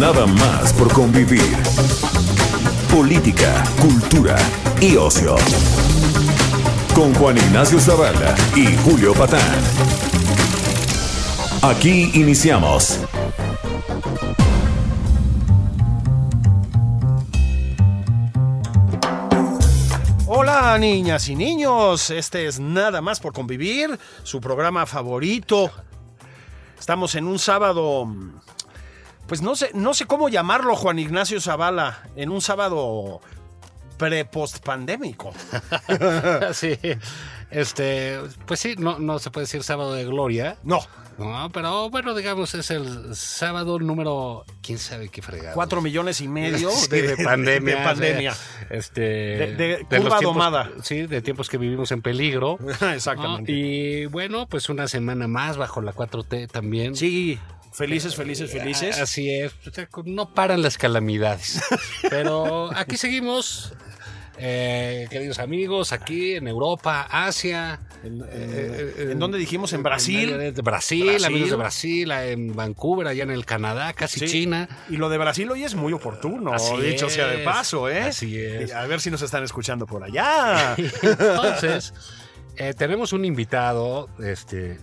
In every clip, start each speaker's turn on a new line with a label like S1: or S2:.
S1: Nada más por convivir. Política, cultura y ocio. Con Juan Ignacio Zavala y Julio Patán. Aquí iniciamos.
S2: Hola niñas y niños, este es Nada más por convivir, su programa favorito. Estamos en un sábado, pues no sé, no sé cómo llamarlo Juan Ignacio Zavala, en un sábado pre-post pandémico.
S3: sí, este, pues sí, no, no se puede decir sábado de gloria.
S2: No,
S3: No, pero bueno, digamos, es el sábado número, quién sabe qué fregado.
S2: cuatro millones y medio
S3: Sí,
S2: de,
S3: de, pandemia.
S2: de pandemia.
S3: sea, este,
S2: De- de curva
S3: tiempos-
S2: domada.
S3: Sí, de tiempos que vivimos en peligro. ¿no?
S2: Exactamente.
S3: Y bueno, pues una semana más bajo la 4T también.
S2: Sí, felices, felices, felices.
S3: Ah, Así es, o sea, no paran las calamidades. Pero aquí seguimos, eh, queridos amigos, aquí en Europa, Asia.
S2: ¿En,
S3: eh,
S2: en- en dónde dijimos? ¿En Brasil?
S3: En Brasil,
S2: Brasil.
S3: amigos de Brasil, en Vancouver, allá en el Canadá, casi
S2: Sí.
S3: China.
S2: Y lo de Brasil hoy es muy oportuno,
S3: Así
S2: dicho sea de
S3: es.
S2: paso, ¿eh?
S3: Así es.
S2: A ver si nos están escuchando por allá.
S3: Entonces, eh, tenemos un invitado, este,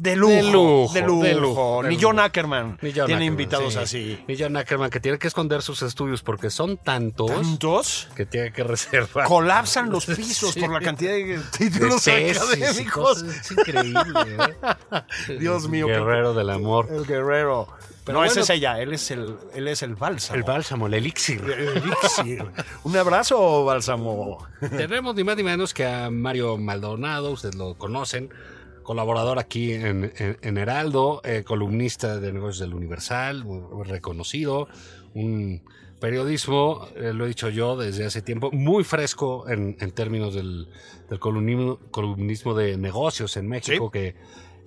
S2: De lujo,
S3: De lujo,
S2: de lujo.
S3: de lujo, de
S2: Ni
S3: lujo.
S2: John Ackerman
S3: Ni John
S2: tiene
S3: Ackerman,
S2: invitados
S3: sí.
S2: así.
S3: Ni John Ackerman, que tiene que esconder sus estudios porque son tantos
S2: ¿Tantos?
S3: que tiene que reservar.
S2: Colapsan los pisos
S3: Sí.
S2: por la cantidad de
S3: de
S2: títulos
S3: tesis y
S2: académicos.
S3: Es increíble. ¿eh?
S2: Dios mío,
S3: Guerrero del amor.
S2: El guerrero.
S3: Pero
S2: no,
S3: bueno.
S2: es ella, él es el, él es el bálsamo.
S3: El bálsamo, el elixir.
S2: El elixir. Un abrazo, bálsamo.
S3: Tenemos ni más ni menos que a Mario Maldonado, ustedes lo conocen, colaborador aquí en, en- en Heraldo, eh, columnista de negocios del Universal, muy, reconocido, un periodismo, eh, lo he dicho yo desde hace tiempo, muy fresco en, en términos del, del columnismo, columnismo de negocios en México, que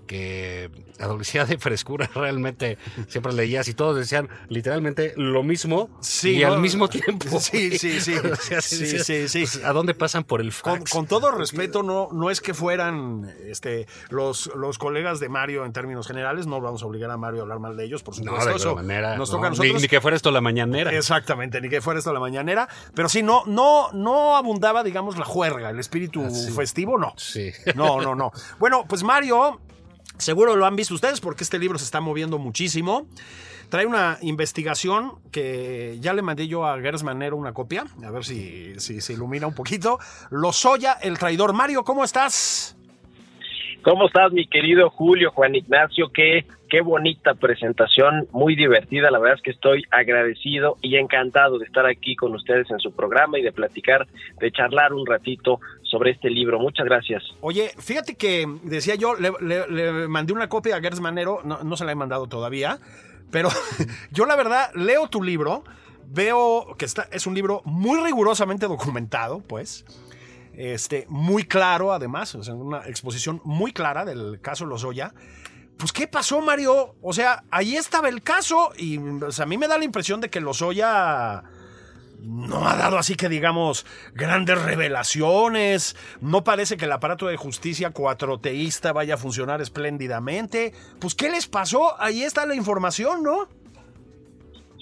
S3: que adolecía de frescura realmente siempre leías y todos decían literalmente lo mismo
S2: Sí,
S3: y
S2: ¿no?
S3: al mismo tiempo
S2: Sí, sí, sí.
S3: O sea,
S2: Sí, sí, sí.
S3: pues, ¿A dónde pasan por el fax?
S2: con todo respeto, no, no es que fueran este, los, los colegas de Mario en términos generales, no vamos a obligar a Mario a hablar mal de ellos, por
S3: no,
S2: supuesto.
S3: de
S2: eso
S3: manera.
S2: nos
S3: no,
S2: toca a nosotros.
S3: Ni, que fuera esto la mañanera.
S2: Exactamente, ni que fuera esto la mañanera. Pero sí, no, no, no abundaba, digamos, la juerga, el espíritu festivo, no.
S3: Sí.
S2: No, no, no. Bueno, pues Mario, seguro lo han visto ustedes porque este libro se está moviendo muchísimo. Trae una investigación que ya le mandé yo a Gers Manero una copia, a ver si, si se ilumina un poquito. Lozoya, el traidor. Mario, ¿cómo estás?
S4: ¿Cómo estás, mi querido Julio, Juan Ignacio? Qué, qué bonita presentación, muy divertida. La verdad es que estoy agradecido y encantado de estar aquí con ustedes en su programa y de platicar, de charlar un ratito sobre este libro. Muchas gracias.
S2: Oye, fíjate que decía yo, le, mandé una copia a Gers Manero, no, no se la he mandado todavía, pero yo la verdad leo tu libro, veo que está, es un libro muy rigurosamente documentado, pues, este, muy claro además, o sea, una exposición muy clara del caso Lozoya. Pues, ¿qué pasó, Mario? O sea, ahí estaba el caso y sea, a mí me da la impresión de que Lozoya no ha dado así que digamos grandes revelaciones. No parece que el aparato de justicia cuatroteísta vaya a funcionar espléndidamente. Pues, ¿qué les pasó? Ahí está la información, ¿no?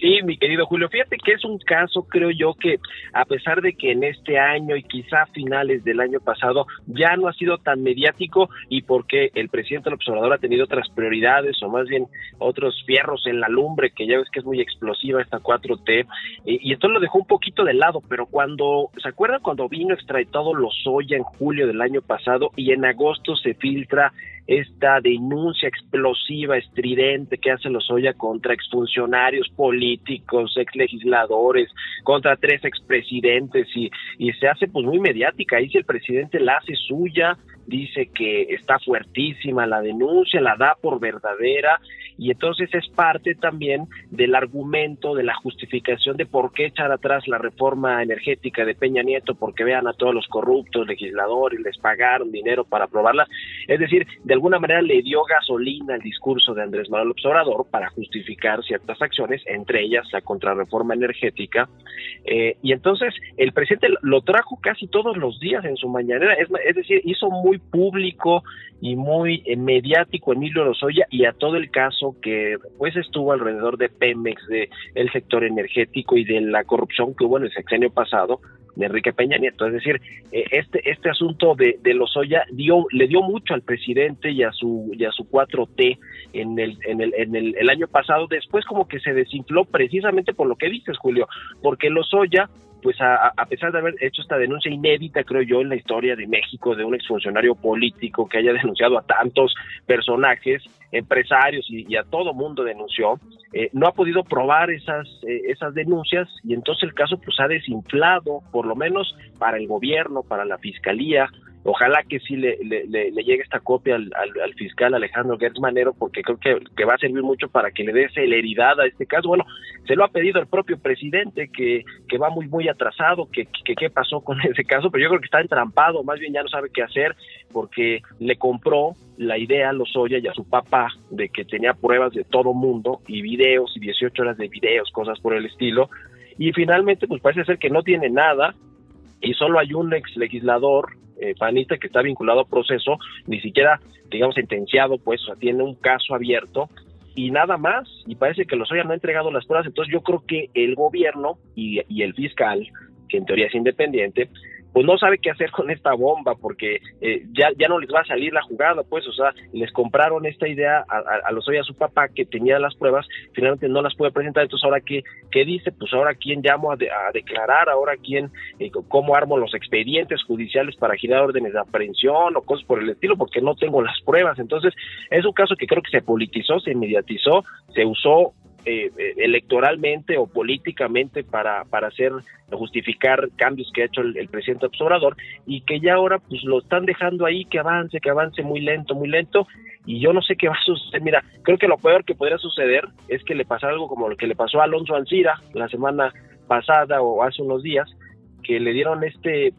S4: Sí, mi querido Julio, fíjate que es un caso, creo yo, que a pesar de que en este año y quizá finales del año pasado ya no ha sido tan mediático y porque el presidente del observador ha tenido otras prioridades o más bien otros fierros en la lumbre, que ya ves que es muy explosiva esta 4T, y, y entonces lo dejó un poquito de lado, pero cuando, ¿se acuerdan cuando vino extraditado Lozoya en julio del año pasado y en agosto se filtra esta denuncia explosiva, estridente que hace Lozoya contra exfuncionarios políticos, exlegisladores, contra tres expresidentes y, y se hace pues muy mediática. Ahí si el presidente la hace suya, dice que está fuertísima la denuncia, la da por verdadera y entonces es parte también del argumento, de la justificación de por qué echar atrás la reforma energética de Peña Nieto, porque vean a todos los corruptos legisladores, les pagaron dinero para aprobarla. Es decir, de alguna manera le dio gasolina al discurso de Andrés Manuel López Obrador para justificar ciertas acciones, entre ellas la contrarreforma energética. Eh, y entonces el presidente lo trajo casi todos los días en su mañanera, es, es decir, hizo muy público y muy eh, mediático Emilio Lozoya y a todo el caso que pues estuvo alrededor de Pemex, de el sector energético y de la corrupción que hubo en el sexenio pasado de Enrique Peña Nieto. Es decir, eh, este, este asunto de, de Lozoya dio, le dio mucho al presidente y a su, y a su 4T en el, en el, en el, el año pasado. Después como que se desinfló precisamente por lo que dices, Julio, porque Lozoya pues a, a, pesar de haber hecho esta denuncia inédita, creo yo, en la historia de México, de un exfuncionario político que haya denunciado a tantos personajes, empresarios y, a todo mundo denunció, eh, no ha podido probar esas, eh, esas denuncias y entonces el caso pues ha desinflado, por lo menos para el gobierno, para la fiscalía, Ojalá que sí le, le, le, llegue esta copia al, al, fiscal Alejandro Gertz Manero, porque creo que, que, va a servir mucho para que le dé celeridad a este caso. Bueno, se lo ha pedido el propio presidente, que, que va muy, muy atrasado, que qué pasó con ese caso, pero yo creo que está entrampado, más bien ya no sabe qué hacer, porque le compró la idea a Lozoya y a su papá de que tenía pruebas de todo mundo y videos y 18 horas de videos, cosas por el estilo. Y finalmente, pues parece ser que no tiene nada y solo hay un ex legislador eh, panista que está vinculado a proceso, ni siquiera, digamos, sentenciado, pues, o sea, tiene un caso abierto y nada más, y parece que los no ha entregado las pruebas, entonces yo creo que el gobierno y el fiscal, que en teoría es independiente, pues no sabe qué hacer con esta bomba porque eh, ya, ya no les va a salir la jugada, pues, o sea, les compraron esta idea a, a, los a su papá que tenía las pruebas, finalmente no las puede presentar, entonces ahora qué, qué dice, pues ahora quién llamo a, de, a declarar, ahora quién, eh, cómo armo los expedientes judiciales para girar órdenes de aprehensión o cosas por el estilo, porque no tengo las pruebas, entonces es un caso que creo que se politizó, se mediatizó, se usó eh, electoralmente o políticamente para, para hacer justificar cambios que ha hecho el, presidente Obrador y que ya ahora pues lo están dejando ahí que avance, que avance muy lento, muy lento y yo no sé qué va a suceder. Mira, creo que lo peor que podría suceder es que le pase algo como lo que le pasó a Alonso Ancira la semana pasada o hace unos días, que le dieron este,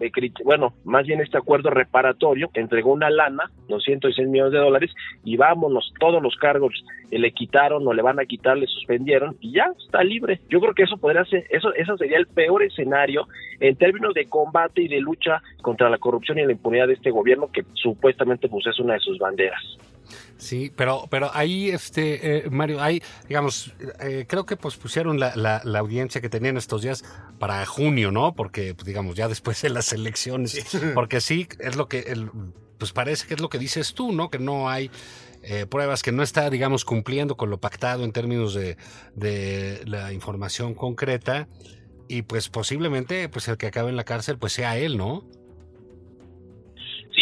S4: bueno, más bien este acuerdo reparatorio, entregó una lana, 206 millones de dólares, y vámonos, todos los cargos le quitaron o le van a quitar, le suspendieron, y ya está libre. Yo creo que eso podría ser, eso, eso sería el peor escenario en términos de combate y de lucha contra la corrupción y la impunidad de este gobierno, que supuestamente pues es una de sus banderas.
S3: Sí, pero, pero ahí, este, eh, Mario, hay, digamos, eh, creo que pospusieron la, la, la, audiencia que tenían estos días para junio, ¿no? Porque, pues, digamos, ya después de las elecciones, sí. porque sí, es lo que, el, pues parece que es lo que dices tú, ¿no? Que no hay eh, pruebas, que no está, digamos, cumpliendo con lo pactado en términos de, de la información concreta y pues posiblemente, pues el que acabe en la cárcel, pues sea él, ¿no?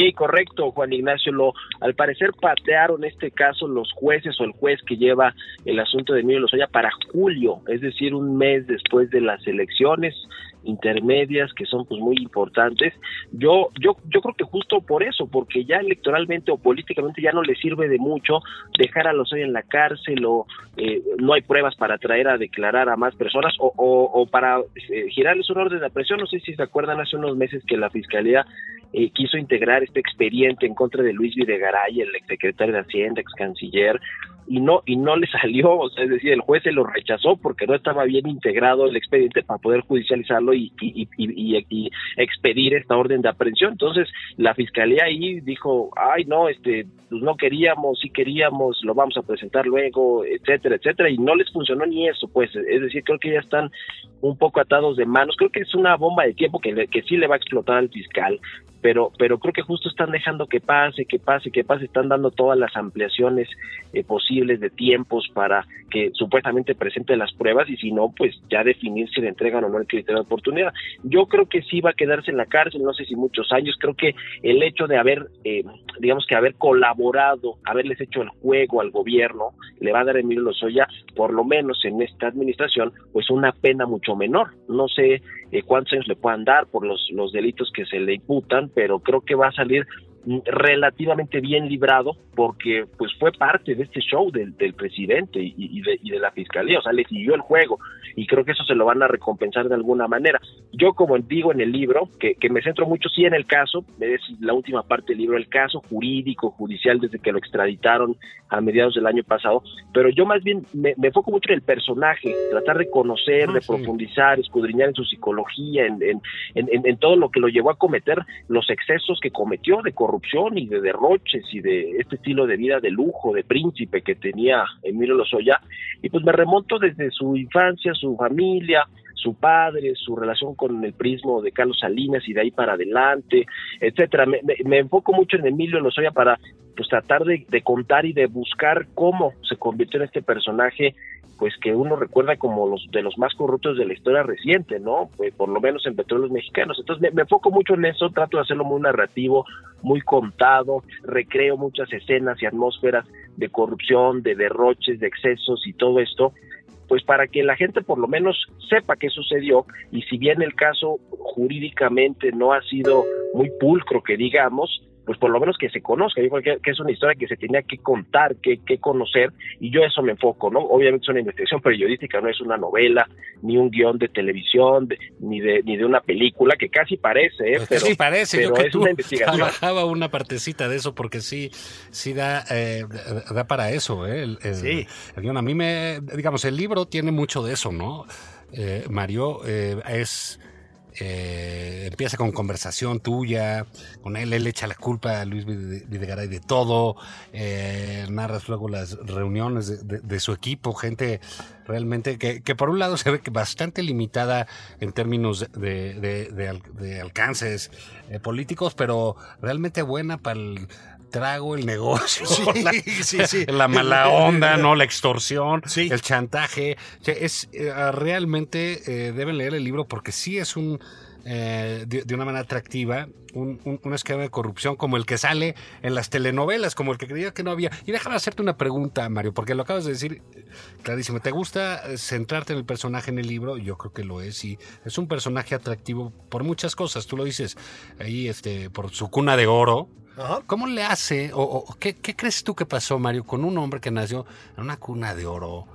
S4: Sí, correcto, Juan Ignacio. Lo, al parecer patearon este caso los jueces o el juez que lleva el asunto de Emilio Lozoya para julio, es decir, un mes después de las elecciones intermedias que son pues muy importantes. Yo yo yo creo que justo por eso, porque ya electoralmente o políticamente ya no le sirve de mucho dejar a Lozoya en la cárcel o eh, no hay pruebas para traer a declarar a más personas o, o, para eh, girarles un orden de aprehensión. No sé si se acuerdan hace unos meses que la fiscalía eh, quiso integrar este expediente en contra de Luis Videgaray, el exsecretario de Hacienda, ex canciller, y no y no le salió, o sea, es decir, el juez se lo rechazó porque no estaba bien integrado el expediente para poder judicializarlo y, y, y, y, expedir esta orden de aprehensión. Entonces, la fiscalía ahí dijo, ay, no, este, pues no queríamos, sí queríamos, lo vamos a presentar luego, etcétera, etcétera, y no les funcionó ni eso, pues, es decir, creo que ya están un poco atados de manos, creo que es una bomba de tiempo que, que sí le va a explotar al fiscal, pero pero creo que justo están dejando que pase, que pase, que pase, están dando todas las ampliaciones eh, posibles de tiempos para que supuestamente presente las pruebas y si no, pues ya definir si le entregan o no el criterio de oportunidad. Yo creo que sí va a quedarse en la cárcel, no sé si muchos años, creo que el hecho de haber, eh, digamos que haber colaborado, haberles hecho el juego al gobierno, le va a dar Emilio Lozoya, por lo menos en esta administración, pues una pena mucho menor. No sé eh, cuántos años le puedan dar por los, los delitos que se le imputan, pero creo que va a salir relativamente bien librado porque pues fue parte de este show del, del presidente y, y, de, y, de, la fiscalía, o sea, le siguió el juego y creo que eso se lo van a recompensar de alguna manera. Yo como digo en el libro, que, que me centro mucho sí en el caso, es la última parte del libro, el caso jurídico, judicial desde que lo extraditaron a mediados del año pasado, pero yo más bien me, me enfoco mucho en el personaje, tratar de conocer, ah, de sí. profundizar, escudriñar en su psicología, en, en, en, en todo lo que lo llevó a cometer los excesos que cometió de corrupción y de derroches y de este estilo de vida de lujo, de príncipe que tenía Emilio Lozoya. Y pues me remonto desde su infancia, su familia, su padre, su relación con el prismo de Carlos Salinas y de ahí para adelante, etcétera. Me, me, me enfoco mucho en Emilio Lozoya para pues tratar de, de, contar y de buscar cómo se convirtió en este personaje pues que uno recuerda como los de los más corruptos de la historia reciente, ¿no? Pues por lo menos en petróleos mexicanos. Entonces me, me, enfoco mucho en eso, trato de hacerlo muy narrativo, muy contado, recreo muchas escenas y atmósferas de corrupción, de derroches, de excesos y todo esto, pues para que la gente por lo menos sepa qué sucedió y si bien el caso jurídicamente no ha sido muy pulcro que digamos, pues por lo menos que se conozca. Yo creo que, que es una historia que se tenía que contar, que, que, conocer, y yo eso me enfoco, ¿no? Obviamente es una investigación periodística, no es una novela, ni un guion de televisión, de, ni de ni de una película, que casi parece, ¿eh?
S3: Pues
S4: pero,
S3: sí parece,
S4: pero
S3: yo que
S4: es
S3: tú
S4: una investigación.
S3: trabajaba una partecita de eso, porque sí, sí da, eh, da para eso, ¿eh? El, el,
S2: sí.
S3: El guion. A mí me, digamos, el libro tiene mucho de eso, ¿no? Eh, Mario eh, es eh, empieza con conversación tuya, con él, él echa la culpa a Luis Videgaray de todo, eh, narras luego las reuniones de, su equipo, gente realmente que, por un lado se ve bastante limitada en términos de, de alcances eh, políticos, pero realmente buena para el trago, el negocio,
S2: sí,
S3: la,
S2: sí, sí.
S3: la, mala onda, ¿no? La extorsión,
S2: sí.
S3: el chantaje. O sea, es eh, realmente eh, deben leer el libro porque sí es un eh, de, de, una manera atractiva un, un, un, esquema de corrupción como el que sale en las telenovelas, como el que creía que no había. Y déjame hacerte una pregunta, Mario, porque lo acabas de decir clarísimo. ¿Te gusta centrarte en el personaje en el libro? Yo creo que lo es y es un personaje atractivo por muchas cosas. Tú lo dices ahí, este, por su cuna de oro. Ajá. ¿Cómo le hace o, o qué, qué, crees tú que pasó, Mario, con un hombre que nació en una cuna de oro?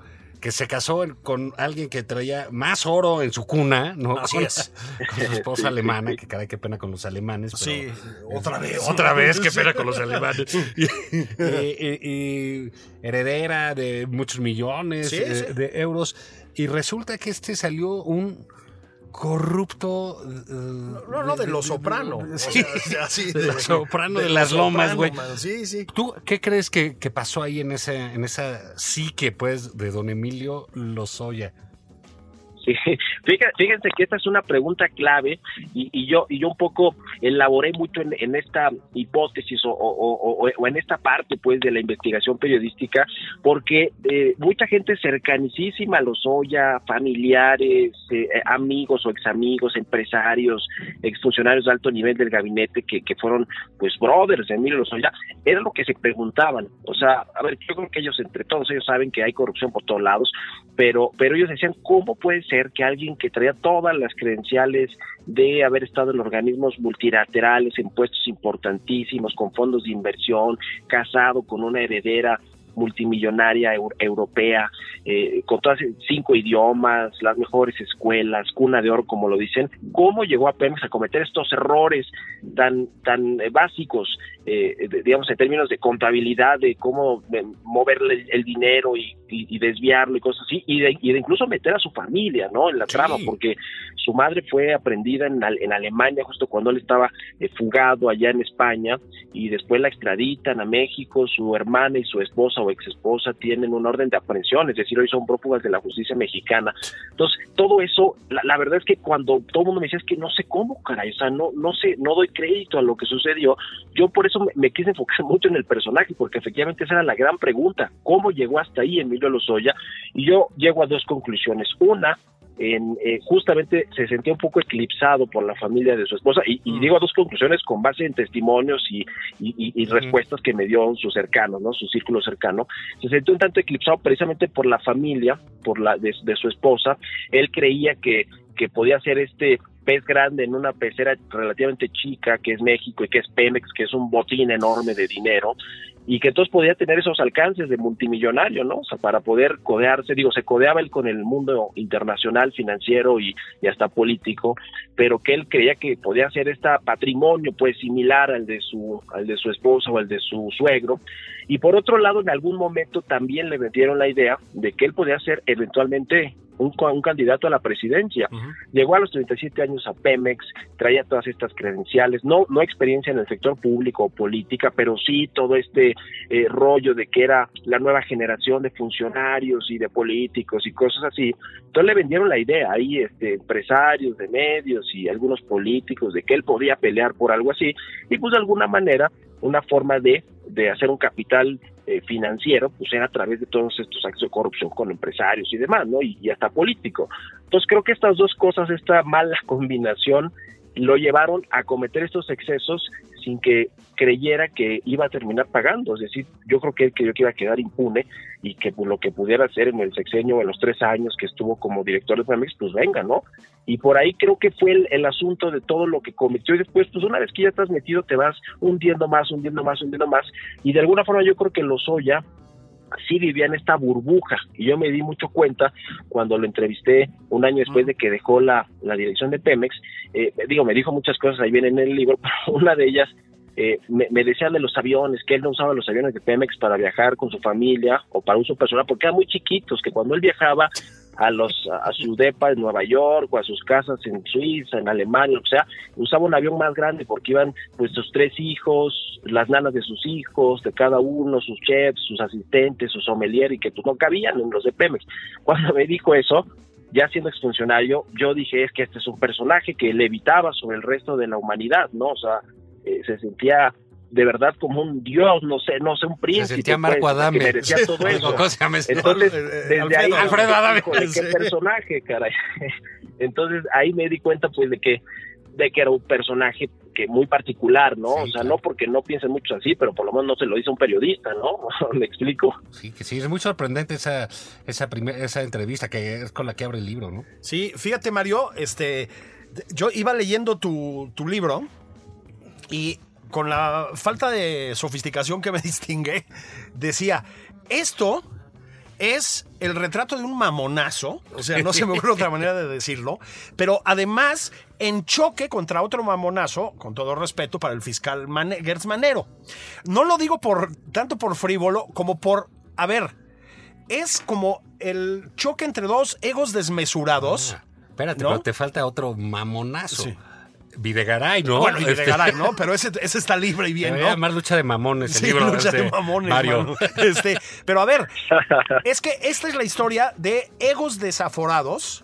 S3: que se casó con alguien que traía más oro en su cuna, ¿no?
S2: Así
S3: con,
S2: es.
S3: Con su esposa alemana, que caray, qué pena con los alemanes.
S2: sí, otra vez.
S3: Otra vez, qué pena con los alemanes. y, y, y, heredera de muchos millones
S2: sí,
S3: sí. de euros. Y resulta que este salió un corrupto.
S2: Uh, no, no, de, los soprano.
S3: Sí, o sea, de, de soprano de, de las lomas, güey.
S2: Sí, sí.
S3: ¿Tú qué crees que, que, pasó ahí en, ese, en esa psique, pues, de don Emilio Lozoya?
S4: Fíjense que esta es una pregunta clave y, yo y yo un poco elaboré mucho en, esta hipótesis o, en esta parte pues de la investigación periodística porque eh, mucha gente cercanísima a Lozoya, familiares, eh, amigos o examigos, empresarios, exfuncionarios de alto nivel del gabinete que, que fueron pues brothers de Emilio Lozoya, era lo que se preguntaban, o sea, a ver, yo creo que ellos entre todos ellos saben que hay corrupción por todos lados, pero pero ellos decían, ¿cómo puede ser que alguien que traía todas las credenciales de haber estado en organismos multilaterales, en puestos importantísimos, con fondos de inversión, casado con una heredera multimillonaria europea, eh, con todas cinco idiomas, las mejores escuelas, cuna de oro, como lo dicen, ¿cómo llegó a Pemex a cometer estos errores tan, tan básicos, eh, digamos, en términos de contabilidad, de cómo moverle el dinero y, y, y desviarlo y cosas así, y de, y de, incluso meter a su familia, ¿no? En la sí. trama, porque su madre fue aprendida en, en Alemania justo cuando él estaba eh, fugado allá en España, y después la extraditan a México, su hermana y su esposa o ex esposa tienen un orden de aprehensión, es decir, hoy son prófugas de la justicia mexicana. Entonces, todo eso, la, la, verdad es que cuando todo el mundo me decía, es que no sé cómo, caray, o sea, no, no sé, no doy crédito a lo que sucedió, yo por eso me, me quise enfocar mucho en el personaje, porque efectivamente esa era la gran pregunta, ¿cómo llegó hasta ahí Emilio Lozoya? Y yo llego a dos conclusiones. Una, en, eh, justamente se sentía un poco eclipsado por la familia de su esposa y, y mm. digo dos conclusiones con base en testimonios y, y, y respuestas que me dio su cercano, ¿no? su círculo cercano, se sintió un tanto eclipsado precisamente por la familia, por la de, de su esposa, él creía que que podía ser este pez grande en una pecera relativamente chica que es México y que es Pemex, que es un botín enorme de dinero y que entonces podía tener esos alcances de multimillonario, ¿no? O sea, para poder codearse, digo, se codeaba él con el mundo internacional, financiero y, y hasta político, pero que él creía que podía ser este patrimonio, pues, similar al de su, al de su esposa o al de su suegro. Y por otro lado, en algún momento también le metieron la idea de que él podía ser eventualmente un, un, candidato a la presidencia. Llegó a los 37 años a Pemex, traía todas estas credenciales, no, no experiencia en el sector público o política, pero sí todo este eh, rollo de que era la nueva generación de funcionarios y de políticos y cosas así. Entonces le vendieron la idea ahí, este, empresarios de medios y algunos políticos de que él podía pelear por algo así, y pues de alguna manera una forma de, de hacer un capital eh, financiero, pues era a través de todos estos actos de corrupción con empresarios y demás, ¿no? Y, y, hasta político. Entonces creo que estas dos cosas, esta mala combinación, lo llevaron a cometer estos excesos sin que creyera que iba a terminar pagando. Es decir, yo creo que él creyó que iba a quedar impune y que pues, lo que pudiera hacer en el sexenio, en los tres años que estuvo como director de Pemex, pues venga, ¿no? Y por ahí creo que fue el, asunto de todo lo que cometió y después, pues una vez que ya estás metido, te vas hundiendo más, hundiendo más, hundiendo más. Y de alguna forma yo creo que Lozoya sí vivía en esta burbuja y yo me di mucho cuenta cuando lo entrevisté un año después de que dejó la, la dirección de Pemex, eh, digo, me dijo muchas cosas ahí viene en el libro, pero una de ellas eh, me, me, decía de los aviones, que él no usaba los aviones de Pemex para viajar con su familia o para uso personal, porque eran muy chiquitos, que cuando él viajaba a los a su depa en Nueva York o a sus casas en Suiza, en Alemania, o sea, usaba un avión más grande porque iban pues sus tres hijos, las nanas de sus hijos, de cada uno, sus chefs, sus asistentes, sus sommelier y que pues no cabían en los de Pemex. Cuando me dijo eso, ya siendo exfuncionario, yo dije es que este es un personaje que levitaba sobre el resto de la humanidad, ¿no? O sea, eh, se sentía de verdad como un dios, no sé, no sé, un príncipe.
S3: Se sentía Marco
S4: pues,
S3: Adame.
S4: Que merecía todo eso. Entonces, desde
S2: Alfredo,
S4: ahí,
S3: Alfredo Adame.
S4: qué personaje, caray. Entonces ahí me di cuenta pues de que de que era un personaje que muy particular, ¿no?
S3: Sí,
S4: o sea,
S3: claro.
S4: no porque no piensen mucho así, pero por lo menos no se lo dice un periodista, ¿no? ¿Me explico?
S3: Sí, que sí, es muy sorprendente esa, esa, primer, esa entrevista que es con la que abre el libro, ¿no?
S2: Sí, fíjate, Mario, este, yo iba leyendo tu, tu libro y con la falta de sofisticación que me distingue, decía, esto es el retrato de un mamonazo, o sea, no se me ocurre otra manera de decirlo, pero además en choque contra otro mamonazo, con todo respeto para el fiscal Man Gertz Manero. No lo digo por tanto por frívolo como por, a ver, es como el choque entre dos egos desmesurados.
S3: Ah, espérate,
S2: ¿no?
S3: pero te falta otro mamonazo.
S2: Sí.
S3: Videgaray, ¿no?
S2: Bueno, y
S3: Este,
S2: Videgaray, ¿no? Pero ese, ese está libre y bien,
S3: a
S2: ¿no?
S3: llamar lucha de mamones el
S2: Sí,
S3: libro.
S2: lucha de mamones,
S3: Mario.
S2: Este, pero a ver, es que esta es la historia de egos desaforados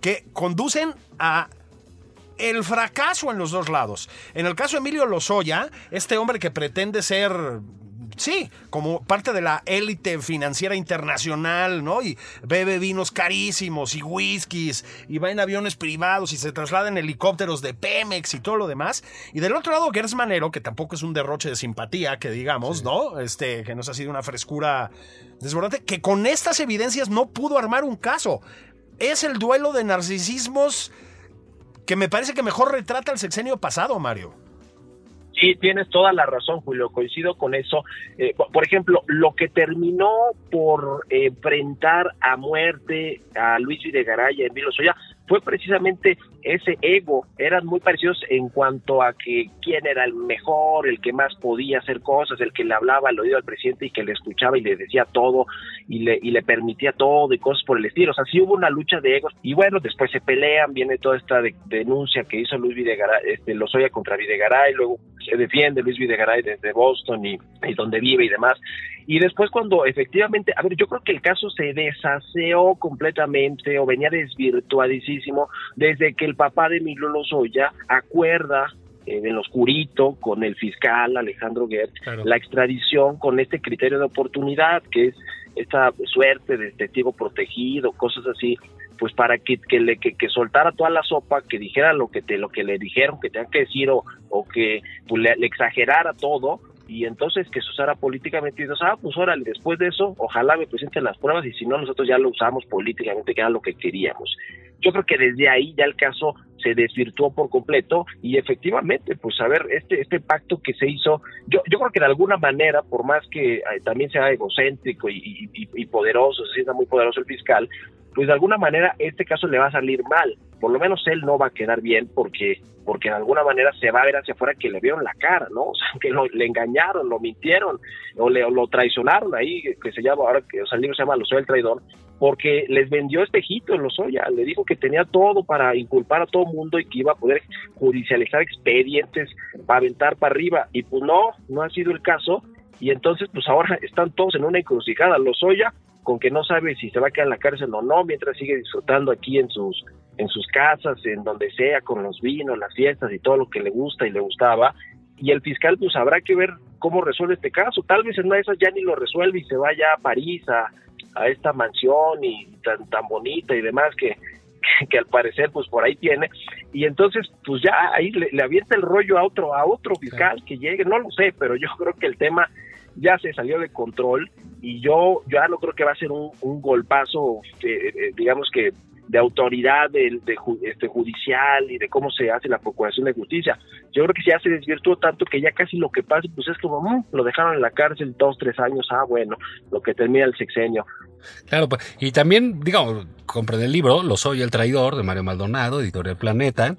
S2: que conducen a el fracaso en los dos lados. En el caso de Emilio Lozoya, este hombre que pretende ser sí, como parte de la élite financiera internacional, ¿no? Y bebe vinos carísimos y whiskies y va en aviones privados y se traslada en helicópteros de Pemex y todo lo demás. Y del otro lado, Gers Manero, que tampoco es un derroche de simpatía, que digamos, ¿no? Este, que nos ha sido una frescura desbordante, que con estas evidencias no pudo armar un caso. Es el duelo de narcisismos que me parece que mejor retrata el sexenio pasado, Mario.
S4: Sí, tienes toda la razón, Julio, coincido con eso. Eh, por ejemplo, lo que terminó por enfrentar a muerte a Luis Videgaray y a Emilio Soya fue precisamente ese ego. Eran muy parecidos en cuanto a que quién era el mejor, el que más podía hacer cosas, el que le hablaba al oído al presidente y que le escuchaba y le decía todo y le, y le permitía todo y cosas por el estilo. O sea, sí hubo una lucha de egos. Y bueno, después se pelean, viene toda esta de, denuncia que hizo Luis Videgaray, este, Lozoya contra Videgaray, luego se defiende Luis Videgaray desde Boston y, y donde vive y demás. Y después cuando efectivamente, a ver, yo creo que el caso se desaseó completamente o venía desvirtuadísimo desde que el papá de Emilio Lozoya acuerda eh, en lo oscurito con el fiscal Alejandro Gertz
S3: Claro.
S4: la extradición con este criterio de oportunidad que es esta suerte de testigo protegido, cosas así, pues para que, que le que, que soltara toda la sopa, que dijera lo que te lo que le dijeron que tengan que decir o, o que pues, le, exagerara todo y entonces que se usara políticamente y dices, ah, pues órale, después de eso, ojalá me presenten las pruebas y si no, nosotros ya lo usamos políticamente, que era lo que queríamos. Yo creo que desde ahí ya el caso se desvirtuó por completo y efectivamente, pues a ver, este, este pacto que se hizo, yo, yo creo que de alguna manera, por más que eh, también sea egocéntrico y, poderoso, se sienta muy poderoso el fiscal, pues de alguna manera este caso le va a salir mal. Por lo menos él no va a quedar bien porque porque de alguna manera se va a ver hacia afuera que le vieron la cara, ¿no? O sea, que lo, le engañaron, lo mintieron, o, le, lo traicionaron ahí, que se llama, ahora que o sea, el libro se llama Lo soy el traidor, porque les vendió espejito en Lozoya, le dijo que tenía todo para inculpar a todo mundo y que iba a poder judicializar expedientes para aventar para arriba, y pues no, no ha sido el caso, y entonces pues ahora están todos en una encrucijada, Lozoya con que no sabe si se va a quedar en la cárcel o no, mientras sigue disfrutando aquí en sus en sus casas, en donde sea, con los vinos, las fiestas y todo lo que le gusta y le gustaba. Y el fiscal, pues habrá que ver cómo resuelve este caso. Tal vez en una de esas ya ni lo resuelve y se vaya a París, a, a esta mansión y tan, tan bonita y demás que, que, al parecer pues por ahí tiene. Y entonces pues ya ahí le, le avienta el rollo a otro a otro fiscal que llegue. No lo sé pero yo creo que el tema ya se salió de control y yo ya no creo que va a ser un, un golpazo eh, eh, digamos que de autoridad de, de, este, judicial y de cómo se hace la procuración de justicia. Yo creo que ya se desvirtuó tanto que ya casi lo que pasa pues es como, mmm, lo dejaron en la cárcel dos, tres años, ah, bueno, lo que termina el sexenio.
S3: Claro, pues, y también, digamos, compré el libro, Lo soy el traidor, de Mario Maldonado, editorial Planeta,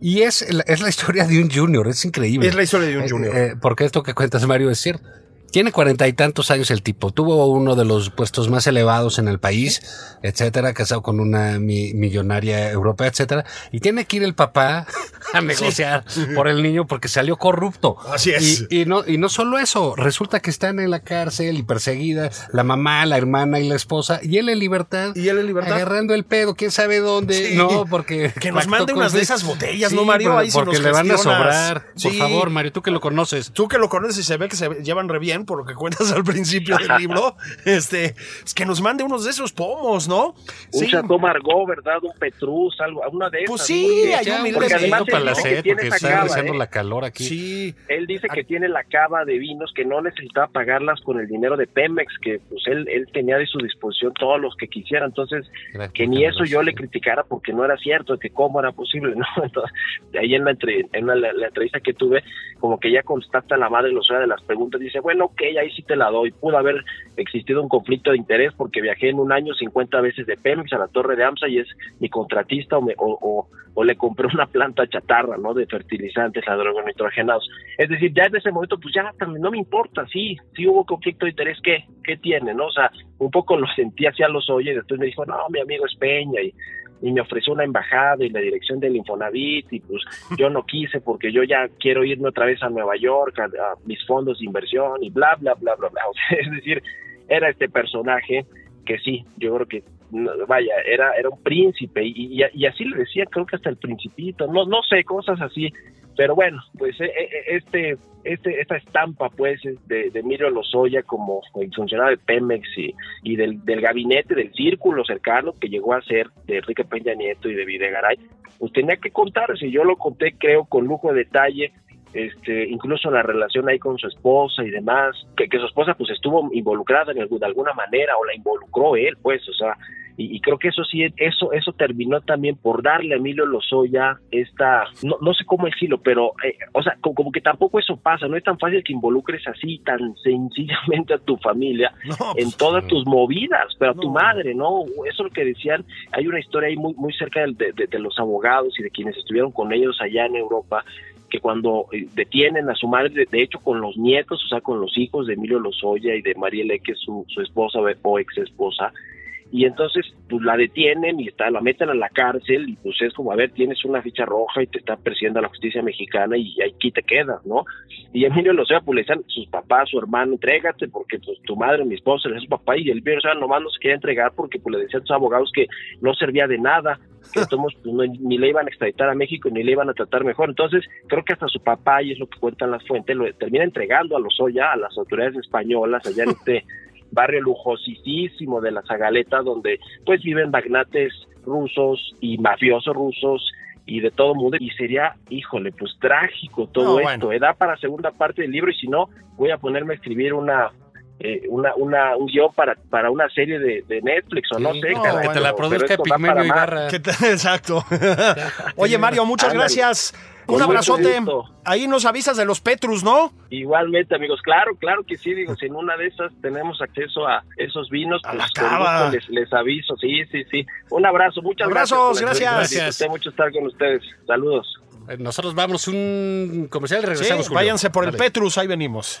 S3: y es, es la historia de un junior, es increíble.
S2: Es la historia de un junior.
S3: Eh, eh, porque esto que cuentas, Mario, es cierto. Tiene cuarenta y tantos años el tipo. Tuvo uno de los puestos más elevados en el país, etcétera, casado con una mi millonaria europea, etcétera. Y tiene que ir el papá a negociar sí. por el niño porque salió corrupto.
S2: Así es.
S3: Y, y, no, y no solo eso, resulta que están en la cárcel y perseguida la mamá, la hermana y la esposa, y él en libertad.
S2: Y él en libertad.
S3: Agarrando el pedo, quién sabe dónde. Sí. No, porque.
S2: Que nos mande unas de esas botellas, ¿no, Mario?
S3: Ahí porque si le van a sobrar. Por favor, Mario, tú que lo conoces.
S2: Tú que lo conoces y se ve que se llevan re bien por lo que cuentas al principio del libro, este, es que nos mande unos de esos pomos, ¿no?
S4: Un sí. Chateau Margaux, ¿verdad? Un Petrus, algo, una de esas.
S2: Pues sí, hay
S4: un
S3: además para la sed, porque está haciendo
S4: ¿eh?
S3: la calor aquí.
S2: Sí.
S4: Él dice que tiene la cava de vinos que no necesitaba pagarlas con el dinero de Pemex, que pues él, él tenía de su disposición todos los que quisiera, entonces Gracias, que ni eso yo le criticara porque no era cierto, que cómo era posible, ¿no? Entonces, de ahí en la, entre, en la, la, la entrevista que tuve, como que ya constata la madre los de las preguntas, dice, bueno, ok, ahí sí te la doy. Pudo haber existido un conflicto de interés porque viajé en un año 50 veces de Pemex a la Torre de AMSA y es mi contratista o, me, o, o, o le compré una planta chatarra, ¿no? De fertilizantes, nitrogenados. Es decir, ya en ese momento, pues ya también no me importa, sí, sí hubo conflicto de interés, ¿qué? ¿Qué tiene, no? O sea, un poco lo sentí hacia los oye y después me dijo, no, mi amigo es Peña y y me ofreció una embajada y la dirección del Infonavit y pues yo no quise porque yo ya quiero irme otra vez a Nueva York a, mis fondos de inversión y bla bla bla bla bla. O sea, es decir era este personaje que sí yo creo que vaya era era un príncipe y, y, y así le decía creo que hasta el principito no no sé cosas así pero bueno, pues este, este, esta estampa pues de, de Emilio Lozoya como funcionario de Pemex y, y del, del, gabinete del círculo cercano que llegó a ser de Enrique Peña Nieto y de Videgaray, pues tenía que contarse, yo lo conté creo con lujo de detalle, este, incluso la relación ahí con su esposa y demás, que, que su esposa pues estuvo involucrada en el, de alguna manera o la involucró él pues, o sea, y, y, creo que eso sí, eso, eso terminó también por darle a Emilio Lozoya esta, no, no sé cómo decirlo, pero, eh, o sea, como, como, que tampoco eso pasa, no es tan fácil que involucres así tan sencillamente a tu familia no, pues, en todas tus movidas, pero a tu madre, ¿no? Eso es lo que decían, hay una historia ahí muy, muy cerca de, de, de los abogados y de quienes estuvieron con ellos allá en Europa, que cuando eh, detienen a su madre, de, hecho con los nietos, o sea, con los hijos de Emilio Lozoya y de Marielle, que es su, su esposa o ex esposa, y entonces pues la detienen y está, la meten a la cárcel y pues es como, a ver, tienes una ficha roja y te está persiguiendo la justicia mexicana y aquí te quedas, ¿no? Y Emilio Lozoya pues le decían sus papás, su hermano, entrégate porque pues tu madre, mi esposa, es su papá y el Emilio Lozoya nomás no se quería entregar porque pues le decían a sus abogados que no servía de nada, que tomos, pues, no, ni le iban a extraditar a México ni le iban a tratar mejor. Entonces, creo que hasta su papá, y es lo que cuentan las fuentes, lo termina entregando a Lozoya, a las autoridades españolas allá en este barrio lujosísimo de la Zagaleta, donde pues viven magnates rusos y mafiosos rusos y de todo mundo y sería, híjole, pues trágico todo no, esto, bueno. da para segunda parte del libro y si no, voy a ponerme a escribir una eh, una, una, un guion para, para una serie de, de Netflix o no
S3: Sí,
S4: sé.
S2: no,
S4: caray,
S2: que te
S3: la produzca
S4: más.
S3: Ibarra.
S2: Exacto. Oye, Mario, muchas
S4: Ándale.
S2: gracias. Un abrazote. Ahí nos avisas de los Petrus, ¿no?
S4: Igualmente, amigos, claro, claro que sí, digo, si en una de esas tenemos acceso a esos vinos,
S2: A
S4: pues con les, les aviso, sí, sí, sí. Un abrazo, muchas
S2: Abrazos,
S4: gracias.
S2: gracias.
S4: Disfruté mucho estar con ustedes. Saludos.
S3: Eh, Nosotros vamos un comercial y
S2: Sí,
S3: regresamos. Julio.
S2: váyanse por el
S3: Dale.
S2: Petrus, ahí venimos.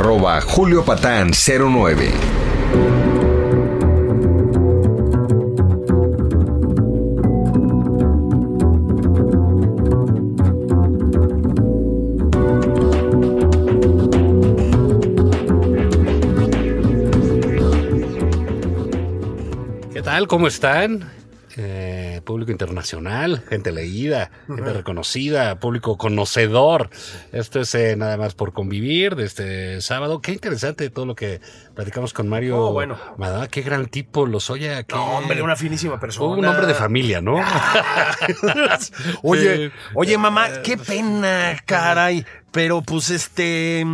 S5: Arroba Julio Patán 09.
S3: ¿Qué tal? ¿Cómo están? Eh, público internacional, gente leída, gente reconocida, público conocedor. Esto es eh, nada más por convivir de este sábado. Qué interesante todo lo que platicamos con Mario.
S2: Oh, bueno.
S3: Madama, qué gran tipo, Lozoya. Qué...
S2: No, hombre, una finísima persona.
S3: Un hombre de familia, ¿no?
S2: oye, oye, mamá, qué pena, caray. Pero pues este.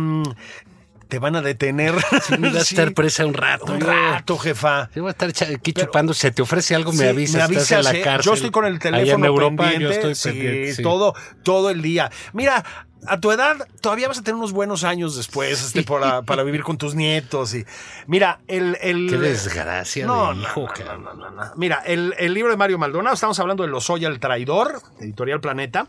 S2: Te van a detener.
S3: Sí, va a
S2: Sí,
S3: estar presa un rato.
S2: un
S3: yo-
S2: rato, jefa.
S3: Sí, voy a estar aquí
S2: Pero-
S3: chupando. Se te ofrece algo, me
S2: Sí,
S3: avisas. estás en la
S2: ¿eh?
S3: cárcel.
S2: Yo estoy con el
S3: Allá
S2: teléfono
S3: en Europa,
S2: pendiente.
S3: yo estoy pendiente. sí.
S2: todo, todo el día. Mira, a tu edad todavía vas a tener unos buenos años después este, para, para vivir con tus nietos. Y, mira, el... el
S3: Qué desgracia
S2: no,
S3: de hijo,
S2: no, no, no. Mira, el, el libro de Mario Maldonado, estamos hablando de Lozoya el Traidor, editorial Planeta.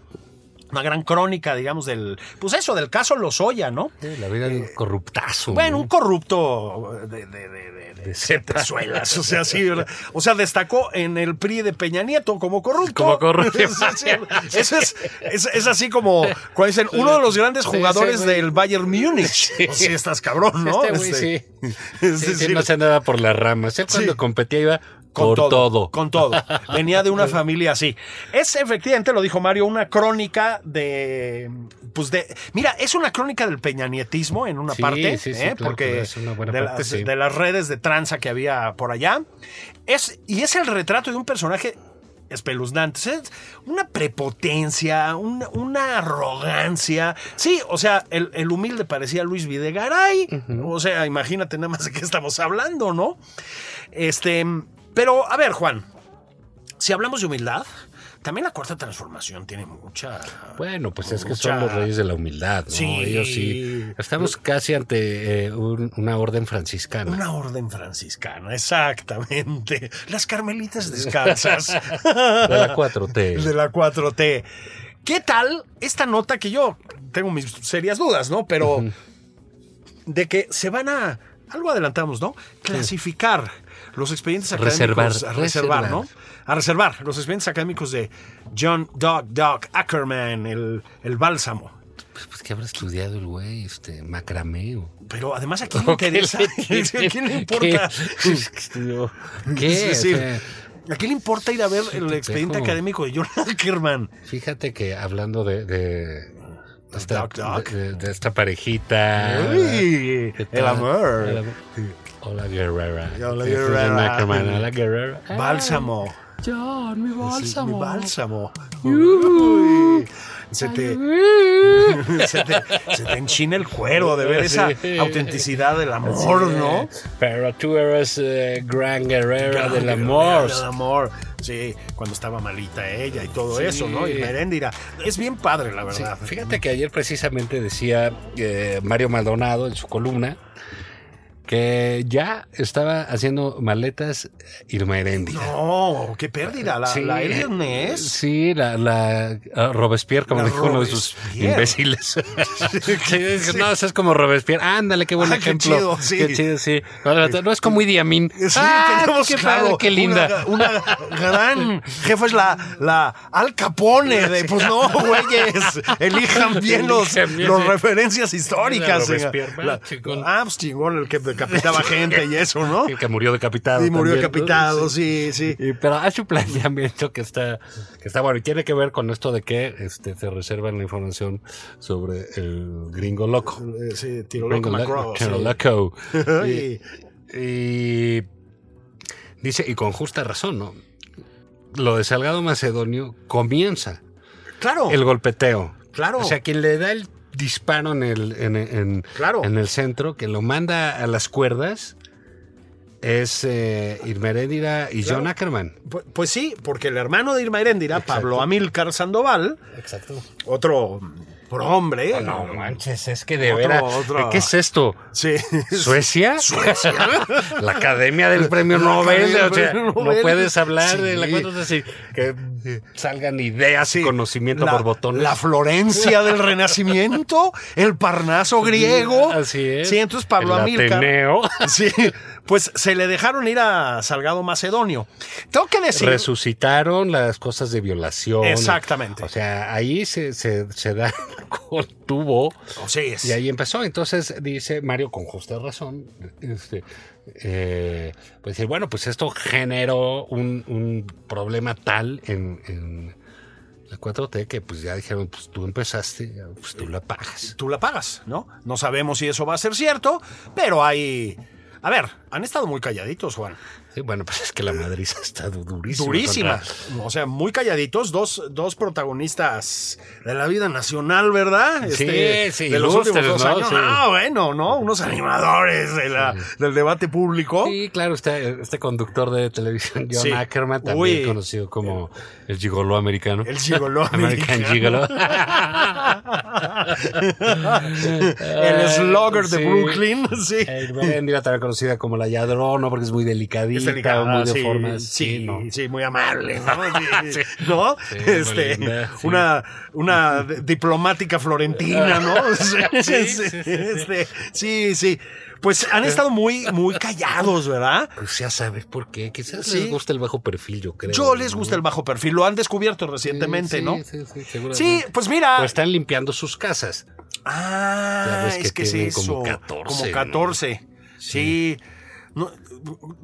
S2: Una gran crónica, digamos, del. Pues eso, del caso Lozoya, ¿no?
S3: Sí, La vida de un corruptazo.
S2: Bueno,
S3: ¿no?
S2: un corrupto de, de, de, de, de cepazuelas, o sea, sí, ¿verdad? o sea, destacó en el PRI de Peña Nieto como corrupto.
S3: Como corrupto.
S2: Es, es, es, es así como cuando dicen uno de los grandes jugadores
S3: sí,
S2: del Bayern Múnich. O sea, estás cabrón, ¿no?
S3: Este güey
S2: Este,
S3: sí.
S2: es decir,
S3: no se andaba por las ramas. Él cuando competía iba
S2: con
S3: por todo.
S2: Con todo. Venía de una familia así. Es efectivamente, lo dijo Mario, una crónica de. Pues de. Mira, es una crónica del peñanietismo en una
S3: Sí,
S2: parte.
S3: sí, sí,
S2: ¿eh?
S3: claro,
S2: porque
S3: es una buena
S2: de,
S3: parte,
S2: las,
S3: sí.
S2: de las redes de tranza que había por allá. Es, y es el retrato de un personaje espeluznante. Es una prepotencia, una, una arrogancia. Sí, o sea, el, el humilde parecía Luis Videgaray. O sea, imagínate nada más de qué estamos hablando, ¿no? Este, pero a ver, Juan, si hablamos de humildad, también la cuarta transformación tiene mucha.
S3: Bueno, pues es que son los reyes de la humildad, ¿no?
S2: Sí.
S3: Ellos sí. Estamos casi ante eh, un- una orden franciscana.
S2: Una orden franciscana, exactamente. Las carmelitas descalzas.
S3: De la 4T.
S2: de la 4T. ¿Qué tal esta nota que yo tengo mis serias dudas, ¿no? Pero de que se van a, algo adelantamos, ¿no? Clasificar los expedientes
S3: Reservar,
S2: académicos. A reservar,
S3: reservar.
S2: ¿no? A reservar los expedientes académicos de John Doc Doc Ackerman, el, el bálsamo.
S3: Pues, pues, ¿qué habrá estudiado el güey? Este, macramé o-
S2: Pero además, ¿a quién le interesa? ¿A quién le importa?
S3: ¿Qué? ¿Qué? O sea,
S2: ¿A quién le importa ir a ver el
S3: te
S2: expediente académico de John Ackerman?
S3: Fíjate que hablando de, de, esta,
S2: Doc, Doc.
S3: de- de esta parejita.
S2: Uy,
S3: ¿qué
S2: el amor.
S3: El amor. Hola Guerrera.
S2: Hola, Guerrera.
S3: Hola Guerrera.
S2: Bálsamo.
S3: John, mi
S2: Sí, mi bálsamo. Uy, se, te, se, te, se te enchina el cuero de ver esa
S3: Sí.
S2: autenticidad del amor, ¿no?
S3: Pero tú eres eh, gran guerrera del amor.
S2: Del amor. Sí, cuando estaba malita ella y todo
S3: Sí.
S2: eso, ¿no? Y Meréndira. Es bien padre, la
S3: Sí,
S2: verdad.
S3: fíjate que ayer precisamente decía eh, Mario Maldonado en su columna que ya estaba haciendo maletas Irma Heréndira.
S2: No, qué pérdida. La,
S3: Sí,
S2: la.
S3: Sí, la, la ah, Robespierre, como
S2: La
S3: dijo uno de sus imbéciles. Sí, no, eso es como Robespierre. Ándale, qué buen
S2: Ah, qué
S3: ejemplo.
S2: chido, sí.
S3: Qué chido, sí. No, es como Idi Amin.
S2: Sí,
S3: Ah,
S2: tenemos,
S3: qué
S2: claro,
S3: padre, qué linda.
S2: Una, una gran jefa es la, la Al Capone de, pues no, güeyes, elijan bien los, los referencias históricas.
S3: La Robespierre,
S2: la- ah, pues chingón, el que decapitaba gente y eso, ¿no?
S3: El que murió decapitado.
S2: Y murió
S3: también, ¿no?
S2: decapitado, sí, sí.
S3: Y- pero hace un planteamiento que está, que está bueno y tiene que ver con esto de que este, se reservan la información sobre el gringo loco.
S2: Eh, Sí, tiro
S3: Gringo
S2: loco McGraw,
S3: Tiro
S2: sí.
S3: loco.
S2: Y-
S3: Y dice, y con justa razón, ¿no? Lo de Salgado Macedonio comienza
S2: Claro,
S3: el golpeteo.
S2: Claro.
S3: O sea, quien le da el disparo en el, en, en-
S2: Claro.
S3: en el centro, que lo manda a las cuerdas, es eh, Irma Heréndira y John Ackerman.
S2: Pu- pues sí, porque el hermano de Irma Heréndira, Pablo Amílcar Sandoval,
S3: Exacto.
S2: otro hombre.
S3: Oh, no manches, es que de
S2: Otro-
S3: veras.
S2: otro.
S3: ¿Qué es esto?
S2: Sí.
S3: ¿Suecia? ¿Suecia? la Academia del Premio Nobel.
S2: Del
S3: o sea,
S2: Premio
S3: no puedes hablar de
S2: Sí.
S3: la cosa así. Que salgan ideas y conocimiento
S2: la,
S3: por botones.
S2: La Florencia del Renacimiento, el Parnaso griego.
S3: Así es.
S2: Sí, entonces Pablo
S3: El
S2: Amílcar.
S3: Ateneo.
S2: Sí, pues se le dejaron ir a Salgado Macedonio. Tengo que decir.
S3: Resucitaron las cosas de violación.
S2: Exactamente.
S3: O sea, ahí se, se, se da con tubo.
S2: Sí, es-
S3: Y ahí empezó. Entonces dice Mario con justa razón, este, eh, pues decir, bueno, pues esto generó un, un problema tal en, en la 4T que pues ya dijeron, pues tú empezaste, pues tú la pagas.
S2: tú la pagas, ¿no? No sabemos si eso va a ser cierto, pero hay. A ver, han estado muy calladitos, Juan.
S3: Sí, bueno, pues es que la Madrid ha estado durísima.
S2: Durísima.
S3: contra-
S2: O sea, muy calladitos. Dos, dos protagonistas de la vida nacional, ¿verdad? Este,
S3: Sí, sí,
S2: De los últimos dos
S3: ¿no?
S2: años.
S3: Sí.
S2: Ah, bueno, ¿no? Unos animadores de la, del debate público.
S3: Sí, claro, este, este conductor de televisión, John. Ackerman, también
S2: Uy.
S3: conocido como el gigoló americano.
S2: El gigoló
S3: American
S2: americano.
S3: Gigolo.
S2: El slugger de. Brooklyn. Sí.
S3: Eh, Brendira también conocida como la Yadrona porque es muy delicadita,
S2: delicada,
S3: muy de
S2: sí, sí,
S3: ¿no?
S2: sí, muy amable, ¿no? Sí. ¿no? Este,
S3: linda,
S2: una, una diplomática florentina, ¿no? Sí,
S3: Sí,
S2: sí,
S3: sí, sí, sí.
S2: este, sí, sí. Pues han estado muy, muy callados, ¿verdad?
S3: Pues ya sabes por qué. Quizás
S2: Sí.
S3: les gusta el bajo perfil, yo creo.
S2: Yo les gusta el bajo perfil, lo han descubierto recientemente, ¿no?
S3: Sí, sí, seguramente.
S2: Sí, pues mira.
S3: O están limpiando sus casas.
S2: Ah,
S3: que
S2: es que es eso.
S3: como 14,
S2: Como
S3: ¿no?
S2: 14. Sí. No,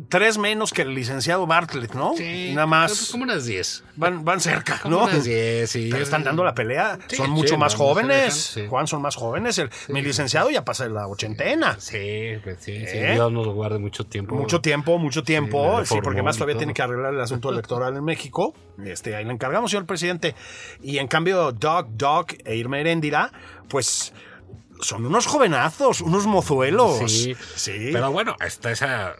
S2: tres menos que el licenciado Bartlett, ¿no?
S3: Sí,
S2: Nada más.
S3: Como unas 10.
S2: Van, van cerca,
S3: Como
S2: ¿no?
S3: unas 10, sí.
S2: Pero están dando la pelea.
S3: Sí,
S2: son mucho más jóvenes.
S3: dejan, sí.
S2: Juan, son más jóvenes. El- mi licenciado ya pasa la ochentena.
S3: Sí, pues sí, sí.
S2: ¿Eh?
S3: Dios nos lo guarde mucho tiempo.
S2: Mucho tiempo, mucho tiempo. Sí, porque más todavía tiene que arreglar el asunto electoral en México. Este, ahí le encargamos, señor presidente. Y en cambio, Doc, Doc e Irma Heréndira, pues son unos jovenazos, unos mozuelos.
S3: Sí,
S2: sí.
S3: Pero bueno, está esa,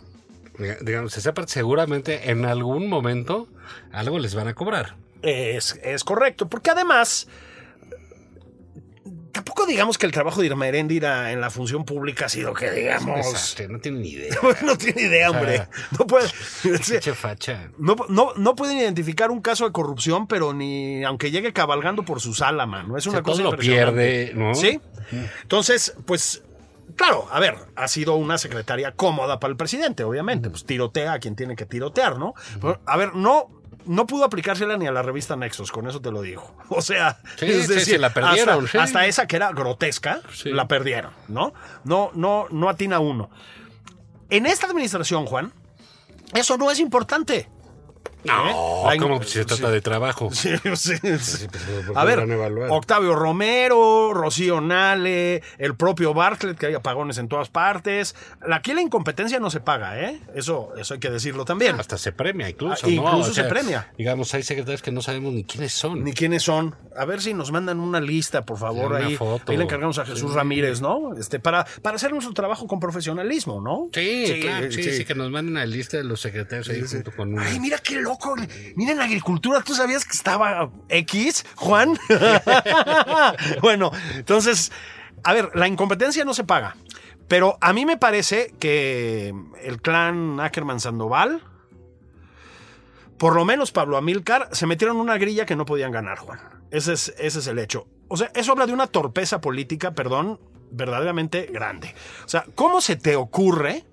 S3: digamos, esa parte seguramente en algún momento algo les van a cobrar.
S2: Es, es correcto, porque además, tampoco digamos que el trabajo de Irma Heréndira en la función pública ha sido que digamos...
S3: Desastre, no tienen ni idea.
S2: no tiene idea, hombre.
S3: sea,
S2: No puede...
S3: Pinche facha.
S2: No, no, no pueden identificar un caso de corrupción, pero ni aunque llegue cabalgando por su sala, mano. Es
S3: O
S2: una
S3: sea,
S2: cosa
S3: todo lo pierde, ¿no?
S2: Sí. Entonces, pues, claro, a ver, ha sido una secretaria cómoda para el presidente, obviamente. Pues tirotea a quien tiene que tirotear, ¿no? Pero, a ver, no. No pudo aplicársela ni a la revista Nexos, con eso te lo digo. O sea,
S3: Sí, sí, sí, la perdieron,
S2: hasta,
S3: sí.
S2: hasta esa que era grotesca,
S3: Sí.
S2: la perdieron, ¿no? No, no, no atina uno. En esta administración, Juan, eso no es importante.
S3: No,
S2: ¿Eh?
S3: Como si se trata
S2: sí.
S3: de trabajo.
S2: Sí, sí, sí.
S3: pues, ¿por qué
S2: A ver? Octavio Romero, Rocío Nale, el propio Bartlett, que hay apagones en todas partes. Aquí la incompetencia no se paga, ¿eh? Eso, eso hay que decirlo también.
S3: Hasta se premia, incluso.
S2: Ah,
S3: ¿no?
S2: incluso se premia.
S3: Digamos, hay secretarios que no sabemos ni quiénes son.
S2: Ni quiénes son. A ver si nos mandan una lista, por favor.
S3: Una
S2: ahí,
S3: foto.
S2: ahí le encargamos a Jesús
S3: Sí.
S2: Ramírez, ¿no? Este, para, para hacer nuestro trabajo con profesionalismo, ¿no?
S3: Sí, claro, sí, sí, que nos manden la lista de los secretarios ahí junto con una.
S2: Ay, mira qué loco. Mira en agricultura, ¿tú sabías que estaba X, Juan? bueno, entonces, a ver, la incompetencia no se paga. Pero a mí me parece que el clan Ackerman Sandoval, por lo menos Pablo Amilcar, se metieron en una grilla que no podían ganar, Juan. Ese es, ese es el hecho. O sea, eso habla de una torpeza política, perdón, verdaderamente grande. O sea, ¿cómo se te ocurre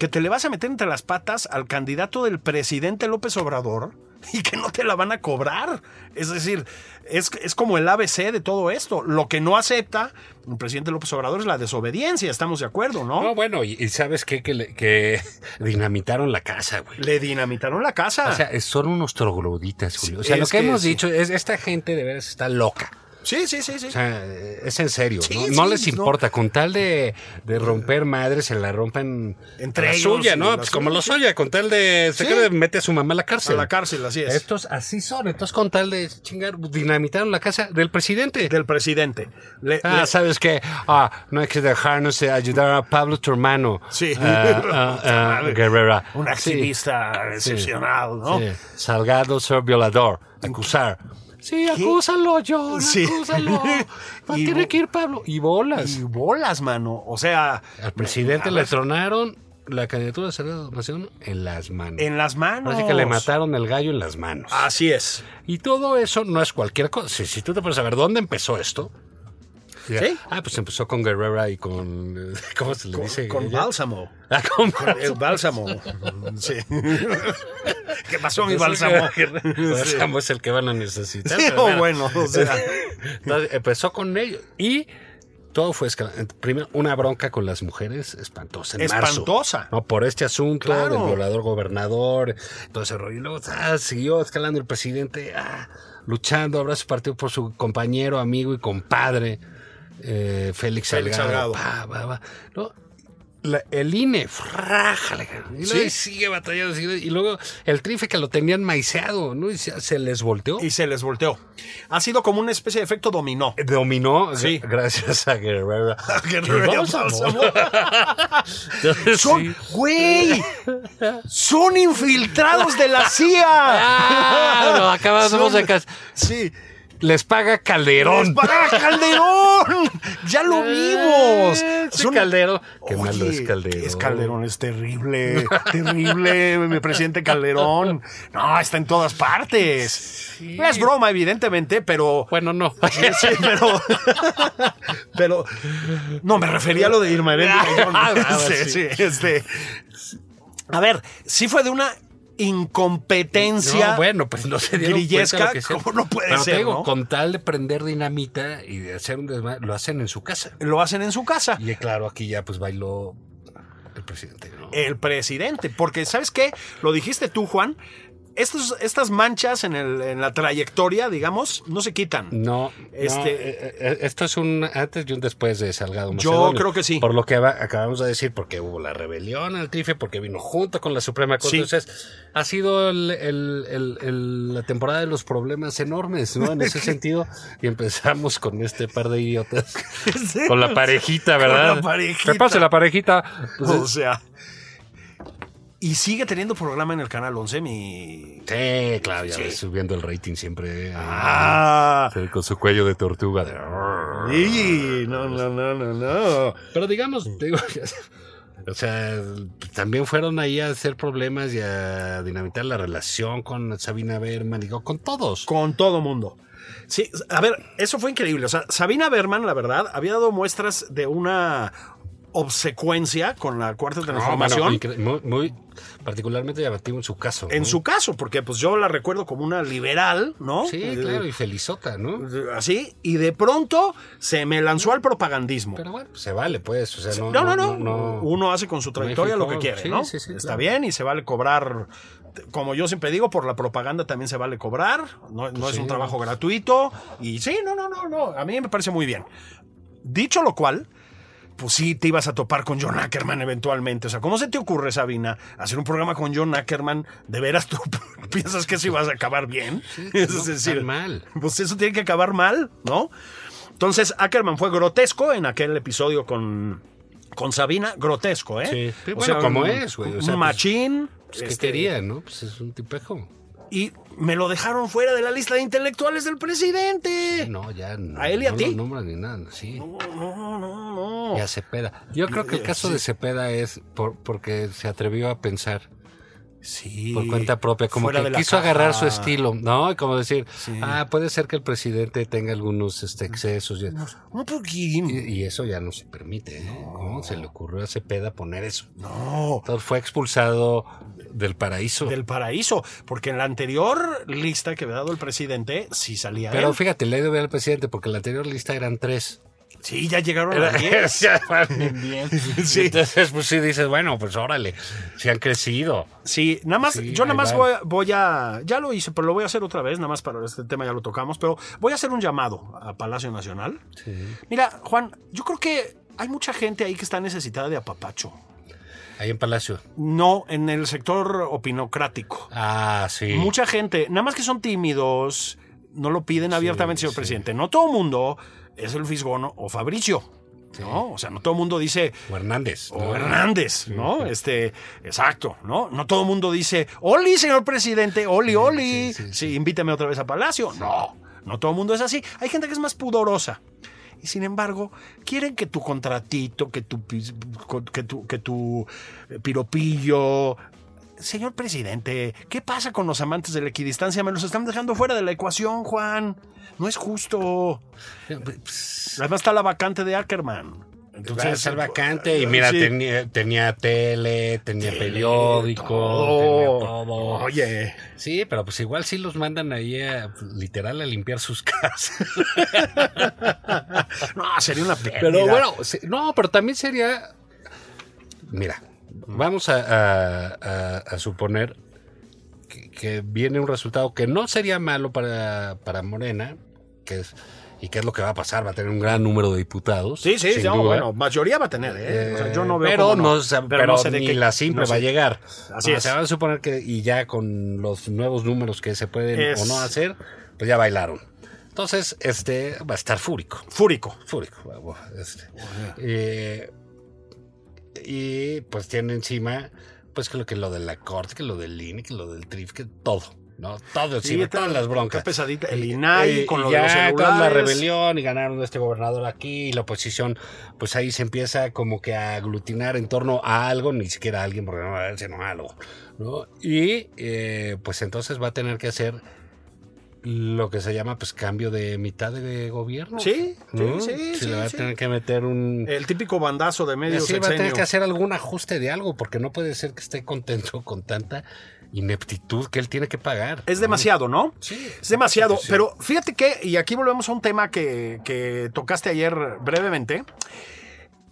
S2: que te le vas a meter entre las patas al candidato del presidente López Obrador y que no te la van a cobrar? Es decir, es, es como el ABC de todo esto. Lo que no acepta el presidente López Obrador es la desobediencia, estamos de acuerdo, ¿no?
S3: No, bueno, y, y ¿sabes qué? Que, le- que dinamitaron la casa, güey.
S2: Le dinamitaron la casa.
S3: O sea, son unos trogloditas, Julio. O sea, lo que,
S2: que
S3: hemos
S2: sí.
S3: dicho es esta gente de veras está loca.
S2: Sí, sí, sí, sí.
S3: O sea, es en serio.
S2: Sí,
S3: no,
S2: sí,
S3: no les
S2: no.
S3: importa. Con tal de, de romper madres, se la rompen
S2: Entre
S3: la
S2: ellos
S3: suya, ¿no? Pues como
S2: suya,
S3: lo
S2: sí.
S3: suya. Con tal de. Se
S2: Sí.
S3: quiere mete a su mamá a la
S2: a
S3: cárcel.
S2: la cárcel, así es.
S3: Estos así son. Entonces, con tal de chingar, dinamitaron la casa del presidente.
S2: Del presidente. Le-
S3: Ah,
S2: le-
S3: ¿sabes qué? Ah, no hay que dejarnos de ayudar a Pablo, tu hermano.
S2: Sí.
S3: Ah, ah, ah, Guerrera.
S2: un activista excepcional, ¿no?
S3: Salgado ser violador. Acusar. Sí, acúsalo, John.
S2: Sí.
S3: Acúsalo. Va,
S2: bo-
S3: que ir Pablo. Y bolas.
S2: Y bolas, mano. O sea,
S3: Al presidente
S2: a
S3: le
S2: ver,
S3: tronaron la candidatura de Salgado Nación en las manos.
S2: en las manos.
S3: Así que le mataron el gallo en las manos.
S2: Así es.
S3: Y todo eso no es cualquier cosa. Si, si tú te puedes saber dónde empezó esto.
S2: ¿Sí?
S3: Ah, pues empezó con Guerrera y con. ¿Cómo se le
S2: Con,
S3: dice?
S2: con bálsamo.
S3: Ah, con
S2: El bálsamo. Sí. ¿Qué pasó, mi bálsamo?
S3: Bálsamo es el que van a necesitar.
S2: Sí, o
S3: bueno.
S2: bueno, o sea.
S3: Entonces, empezó con ellos. Y todo fue Primero, una bronca con las mujeres espantosa. En marzo.
S2: Espantosa.
S3: No, por este asunto
S2: Claro.
S3: del violador gobernador, rollo. Y luego ah, siguió escalando el presidente, ah, luchando, abrazo partido por su compañero, amigo y compadre, eh, Félix
S2: Félix
S3: Salgado.
S2: Salgado.
S3: Pa, pa, pa. No, la- el INE, frájale. Y luego
S2: Sí.
S3: sigue batallando. sigue- y luego el trife que lo tenían maiceado, ¿no? Y se, se les volteó.
S2: Y se les volteó. Ha sido como una especie de efecto dominó.
S3: Dominó
S2: Sí.
S3: gracias a Guerrero.
S2: Guerrero
S3: Y bálsamo.
S2: Son, güey, son infiltrados de la CIA.
S3: Acabamos de
S2: Sí.
S3: Les paga Calderón.
S2: ¡Les paga Calderón! ¡Ya lo vimos!
S3: Ese
S2: Son-
S3: Caldero. Qué
S2: Oye,
S3: malo es Calderón.
S2: Es Calderón, es terrible. terrible, mi presidente Calderón. No, está en todas partes. No es broma, evidentemente, pero.
S3: Bueno, no.
S2: Sí, sí, pero. pero. No, me refería a lo de Irma John.
S3: Ah, ah,
S2: Sí,
S3: sí.
S2: sí, este. A ver, sí fue de una incompetencia.
S3: No, bueno, pues no se dieron
S2: grillesca,
S3: que sea.
S2: ¿cómo no puede
S3: Pero te
S2: ser,
S3: digo,
S2: no?
S3: con tal de prender dinamita y de hacer un desmadre, lo hacen en su casa.
S2: Lo hacen en su casa.
S3: Y claro, aquí ya pues bailó el presidente, ¿no?
S2: el presidente. Porque, ¿sabes qué? Lo dijiste tú, Juan. Estos, estas manchas en, el- en la trayectoria, digamos, no se quitan.
S3: No,
S2: Este-
S3: no, eh, eh, esto es un antes y un después de Salgado
S2: Yo
S3: Macedonio.
S2: creo que sí.
S3: Por lo que acabamos de decir, porque hubo la rebelión al TRIFE, porque vino junto con la Suprema Corte.
S2: Sí.
S3: Entonces, ha sido el- la temporada de los problemas enormes, ¿no? En ese sentido. Y empezamos con este par de idiotas. Con la parejita, ¿verdad?
S2: la parejita.
S3: ¿Qué pasa, la parejita? Pues,
S2: o sea. Y sigue teniendo programa en el canal 11, mi.
S3: sí, claro, ya
S2: Sí.
S3: ves, subiendo el rating siempre. eh,
S2: Ah.
S3: con su cuello de tortuga. de-
S2: Sí, no, no, no, no, no.
S3: Pero digamos, digo, o sea, también fueron ahí a hacer problemas y a dinamitar la relación con Sabina Berman, digo, con todos.
S2: Con todo mundo. Sí, a ver, eso fue increíble. O sea, Sabina Berman, la verdad, había dado muestras de una obsecuencia con la cuarta
S3: No,
S2: transformación.
S3: mano, muy, muy particularmente llamativo en su caso.
S2: en
S3: ¿no?
S2: su caso, porque pues yo la recuerdo como una liberal, ¿no?
S3: Sí,
S2: Eh,
S3: claro, y felizota, ¿no?
S2: Así, y de pronto se me lanzó al propagandismo.
S3: Pero bueno, pues se vale, pues. O sea, no,
S2: no, no, no,
S3: no-
S2: Uno hace con su trayectoria lo que quiere,
S3: Sí,
S2: ¿no?
S3: sí, sí,
S2: Está
S3: claro.
S2: bien y se vale cobrar. Como yo siempre digo, por la propaganda también se vale cobrar. No, no es un trabajo gratuito. Y sí, no, no, no, no. A mí me parece muy bien. Dicho lo cual, pues sí te ibas a topar con John Ackerman eventualmente. O sea, ¿cómo se te ocurre, Sabina, hacer un programa con John Ackerman? ¿De veras tú piensas que eso ibas a acabar bien? es
S3: no,
S2: decir,
S3: mal.
S2: pues eso tiene que acabar mal, ¿no? Entonces, Ackerman fue grotesco en aquel episodio con, con Sabina, grotesco, ¿eh?
S3: Sí. Sí,
S2: O
S3: bueno,
S2: sea,
S3: como
S2: un-
S3: es, güey. O sea, pues,
S2: machín.
S3: Pues, ¿Qué
S2: este,
S3: quería, no? Pues es un tipejo.
S2: Y me lo dejaron fuera de la lista de intelectuales del presidente.
S3: No, ya no.
S2: ¿A él y a
S3: no
S2: ti?
S3: lo nombran ni nada, sí.
S2: No, no, no, no.
S3: Y a Cepeda. Yo creo que el caso de Cepeda es por, porque se atrevió a pensar
S2: Sí.
S3: por cuenta propia, como
S2: Fuera
S3: que quiso agarrar su estilo, ¿no? Como decir,
S2: Sí.
S3: ah, puede ser que el presidente tenga algunos este, excesos. y-
S2: Un poquín.
S3: Y, y eso ya no se permite. ¿eh? ¿Cómo se le ocurrió a Cepeda poner eso?
S2: No.
S3: Entonces fue expulsado del paraíso.
S2: Del paraíso. Porque en la anterior lista que había dado el presidente, sí salía
S3: Pero
S2: él.
S3: fíjate, le debe al presidente porque la anterior lista eran tres.
S2: Sí, ya llegaron a 10.
S3: Ya van en diez.
S2: Sí.
S3: Entonces, pues sí dices, bueno, pues órale, se han crecido.
S2: Sí, nada más,
S3: Sí,
S2: yo nada más voy, voy a, ya lo hice, pero lo voy a hacer otra vez, nada más para este tema ya lo tocamos, pero voy a hacer un llamado a Palacio Nacional. Mira, Juan, yo creo que hay mucha gente ahí que está necesitada de apapacho.
S3: Ahí en Palacio.
S2: No en el sector opinocrático.
S3: Ah, sí.
S2: Mucha gente, nada más que son tímidos, no lo piden abiertamente, señor presidente. No todo mundo es el Fisgono o Fabricio. ¿no? O sea, no todo el mundo dice,
S3: O Hernández.
S2: o
S3: ¿no?
S2: Hernández, ¿no? Este, exacto, ¿no? No todo el mundo dice, Oli, señor presidente, Oli, Oli, sí, invítame otra vez a Palacio. No, no todo el mundo es así. Hay gente que es más pudorosa. Y sin embargo, quieren que tu contratito, que tu, que tu, que tu eh, piropillo. Señor presidente, ¿qué pasa con los amantes de la equidistancia? Me los están dejando fuera de la ecuación, Juan. No es justo. Además está la vacante de Ackerman.
S3: Entonces, ser vacante y mira,
S2: sí.
S3: tenía, tenía tele, tenía periódico,
S2: todo.
S3: tenía todo.
S2: Oye,
S3: Sí, pero pues igual sí los mandan ahí a, literal a limpiar sus casas.
S2: no, sería una pérdida.
S3: Pero bueno, no, pero también sería. Mira, vamos a, a- a- a suponer que, que viene un resultado que no sería malo para, para Morena, que es, y que es lo que va a pasar, va a tener un gran número de diputados.
S2: Sí, sí,
S3: sin
S2: no, bueno, mayoría va a tener, ¿eh? O sea, yo no veo
S3: pero no, o sea, pero
S2: no sé
S3: ni
S2: qué-
S3: la simple
S2: no
S3: va a llegar.
S2: Así
S3: O
S2: es.
S3: sea, van a suponer que, y ya con los nuevos números que se pueden
S2: Es-
S3: o no hacer, pues ya bailaron. Entonces, este va a estar fúrico.
S2: Fúrico.
S3: Fúrico. este. Eh, y pues tiene encima, pues que lo que lo de la corte, que lo del INE, que lo del TRIF, que todo, ¿no? Todo encima, todas las broncas.
S2: pesadita. El INAI
S3: y-
S2: con lo de los
S3: ya, toda la
S2: celulares.
S3: rebelión y ganaron este gobernador aquí y la oposición, pues ahí se empieza como que a aglutinar en torno a algo, ni siquiera a alguien, porque no va a ver, sino a algo, ¿no? Y eh, pues entonces va a tener que hacer lo que se llama pues cambio de mitad de gobierno.
S2: Sí, sí,
S3: ¿no?
S2: sí,
S3: Se
S2: sí,
S3: le va
S2: sí.
S3: a tener que meter un...
S2: El típico bandazo de medio
S3: Sí, va a tener que hacer algún ajuste de algo, porque no puede ser que esté contento con tanta ineptitud que él tiene que pagar.
S2: Es demasiado, ¿no?
S3: Sí.
S2: Es demasiado.
S3: Sí.
S2: Pero fíjate que, y aquí volvemos a un tema que, que tocaste ayer brevemente.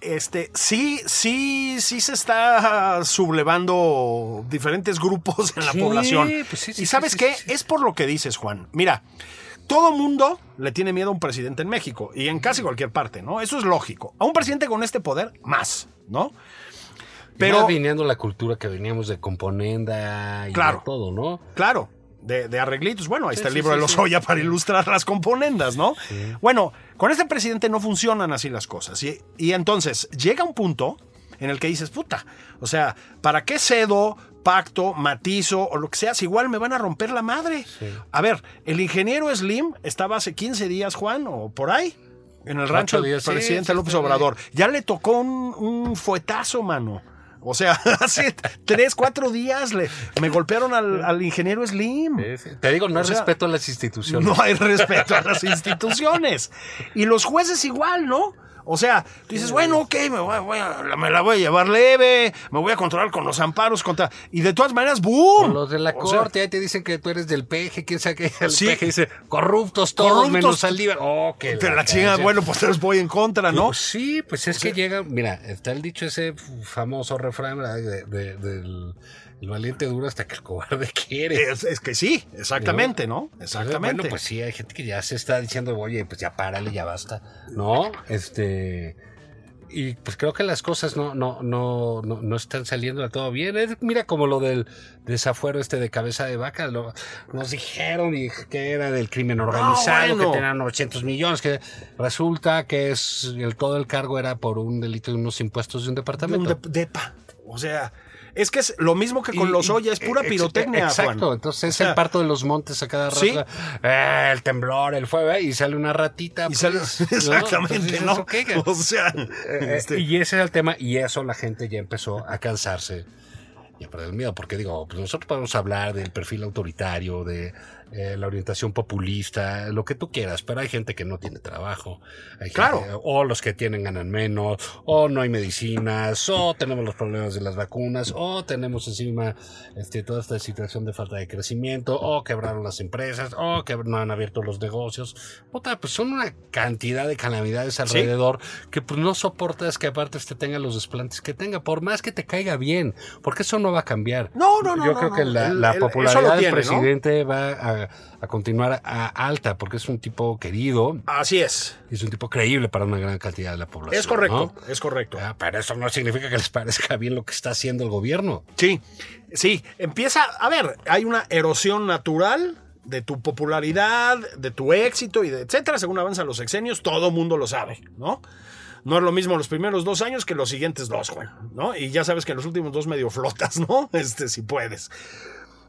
S2: Este, sí, sí, sí se está sublevando diferentes grupos en la
S3: Sí,
S2: población.
S3: pues sí, sí,
S2: y sabes qué? Es por lo que dices, Juan. Mira, todo mundo le tiene miedo a un presidente en México y en casi cualquier parte, ¿no? Eso es lógico. A un presidente con este poder, más, ¿no?
S3: Pero viniendo la cultura que veníamos de componenda y
S2: Claro.
S3: de todo, ¿no?
S2: claro, de, de arreglitos. Bueno, ahí
S3: Sí,
S2: está el libro
S3: sí,
S2: de los
S3: sí.
S2: Oya para ilustrar las componendas, ¿no? Bueno, con este presidente no funcionan así las cosas. Y, y entonces llega un punto en el que dices, puta, o sea, ¿para qué cedo, pacto, matizo o lo que sea? Si igual me van a romper la madre. A ver, el ingeniero Slim estaba hace 15 días, Juan, o por ahí. En el rancho del
S3: sí,
S2: presidente
S3: sí,
S2: López. Obrador. Ya le tocó un, un fuetazo, mano. O sea, hace tres, cuatro días le, me golpearon al, al ingeniero Slim.
S3: Te digo, no
S2: O
S3: hay
S2: sea,
S3: respeto a las instituciones.
S2: No hay respeto a las instituciones. Y los jueces igual, ¿no? O sea, tú dices, bueno, ok, me, voy, voy a- me la voy a llevar leve, me voy a controlar con los amparos contra... Y de todas maneras, ¡boom!
S3: Con los de la
S2: O sea,
S3: corte, ahí te dicen que tú eres del peje, quién sabe qué. El
S2: Sí.
S3: peje dice, corruptos todos,
S2: Corruptos.
S3: menos Saldívar. Oh, que
S2: pero la chinga, bueno, pues les voy en contra, ¿no?
S3: Pues sí, pues es que llega, mira, está el dicho ese famoso refrán de- de- del el valiente duro hasta que el cobarde quiere.
S2: Es, es que sí, exactamente, ¿no? Exactamente.
S3: Bueno, pues sí, hay gente que ya se está diciendo, oye, pues ya párale, ya basta. ¿No? Este. Y pues creo que las cosas no, no, no, no, no están saliendo de todo bien. Es- mira como lo del desafuero este de cabeza de vaca. lo- nos dijeron y que era del crimen organizado,
S2: bueno.
S3: que tenían 900 millones, que resulta que es el, todo el cargo era por un delito de unos impuestos de un
S2: De
S3: departamento.
S2: un dep- depa. O sea, Es que es lo mismo que con
S3: Y-
S2: los Oya, es pura pirotecnia,
S3: Exacto,
S2: Juan.
S3: entonces es el parto de los montes a cada rato.
S2: Sí.
S3: Eh, el temblor, el fuego, y sale una ratita.
S2: Y sale-
S3: pues, ¿no?
S2: exactamente,
S3: Entonces,
S2: ¿no? O sea,
S3: Eh,
S2: este,
S3: Y ese es el tema, y eso la gente ya empezó a cansarse y a perder el miedo, porque digo, pues nosotros podemos hablar del perfil autoritario, de eh, la orientación populista, lo que tú quieras, pero hay gente que no tiene trabajo, hay gente-
S2: Claro.
S3: o los que tienen ganan menos, o no hay medicinas, o tenemos los problemas de las vacunas, o tenemos encima este, toda esta situación de falta de crecimiento, o quebraron las empresas, o que no han abierto los negocios. Puta, pues son una cantidad de calamidades alrededor que pues no soportas que aparte usted tenga los desplantes que tenga, por más que te caiga bien, porque eso no va a cambiar.
S2: No, no, no,
S3: Yo
S2: no,
S3: creo
S2: no.
S3: que la,
S2: El-
S3: la
S2: el- eso
S3: popularidad del presidente va a, a continuar a alta, porque es un tipo querido
S2: Así es.
S3: y es un tipo creíble para una gran cantidad de la población.
S2: Es correcto,
S3: ¿no?
S2: es correcto.
S3: Ah, pero eso no significa que les parezca bien lo que está haciendo el gobierno.
S2: Sí, sí. Empieza, a ver, hay una erosión natural de tu popularidad, de tu éxito y de etcétera. Según avanzan los sexenios, todo mundo lo sabe, ¿no? No es lo mismo los primeros dos años que los siguientes dos, Juan, ¿no? Y ya sabes que los últimos dos medio flotas, ¿no? Este, si puedes.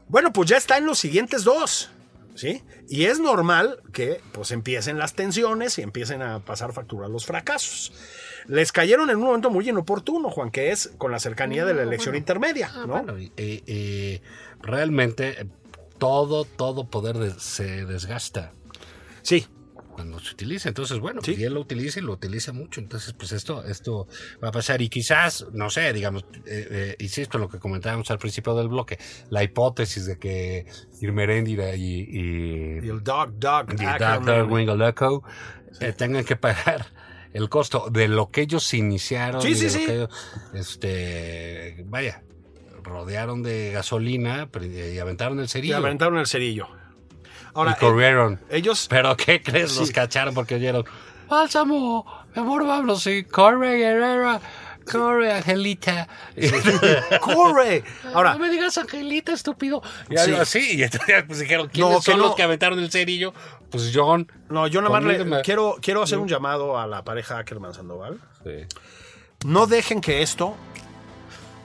S2: Bueno, pues ya está en los siguientes dos, ¿sí? Y es normal que pues empiecen las tensiones y empiecen a pasar factura los fracasos. Les cayeron en un momento muy inoportuno, Juan, que es con la cercanía de la elección intermedia,
S3: Ah,
S2: ¿no?
S3: bueno, y- realmente eh, todo, todo poder de- se desgasta.
S2: Sí,
S3: cuando se utiliza. Entonces, bueno,
S2: Sí.
S3: pues, y él lo utiliza y lo utiliza mucho. Entonces, pues esto, esto va a pasar. Y quizás, no sé, digamos, eh, eh, insisto en lo que comentábamos al principio del bloque, la hipótesis de que Irmeréndira y, y,
S2: y el Dog Dog
S3: y
S2: Ackerman.
S3: Dr. Wingaleco eh, tengan que pagar el costo de lo que ellos iniciaron.
S2: Sí,
S3: y
S2: sí,
S3: de lo
S2: sí.
S3: que ellos, este, vaya, rodearon de gasolina y aventaron el
S2: Y
S3: cerillo.
S2: aventaron el cerillo. Ahora,
S3: y corrieron.
S2: eh, ellos
S3: ¿Pero qué crees? Los
S2: Sí.
S3: cacharon porque oyeron. Bálsamo, mi amor, vámonos. Sí. Corre, guerrera. Corre, Angelita.
S2: corre. Ahora,
S3: no me digas Angelita, estúpido. Y
S2: Sí.
S3: algo así. Y entonces pues, dijeron, ¿quiénes
S2: No, que
S3: son
S2: no.
S3: los que aventaron el cerillo? Pues John.
S2: no, yo nada más le- quiero, quiero hacer un llamado a la pareja Ackerman Sandoval.
S3: Sí.
S2: No dejen que esto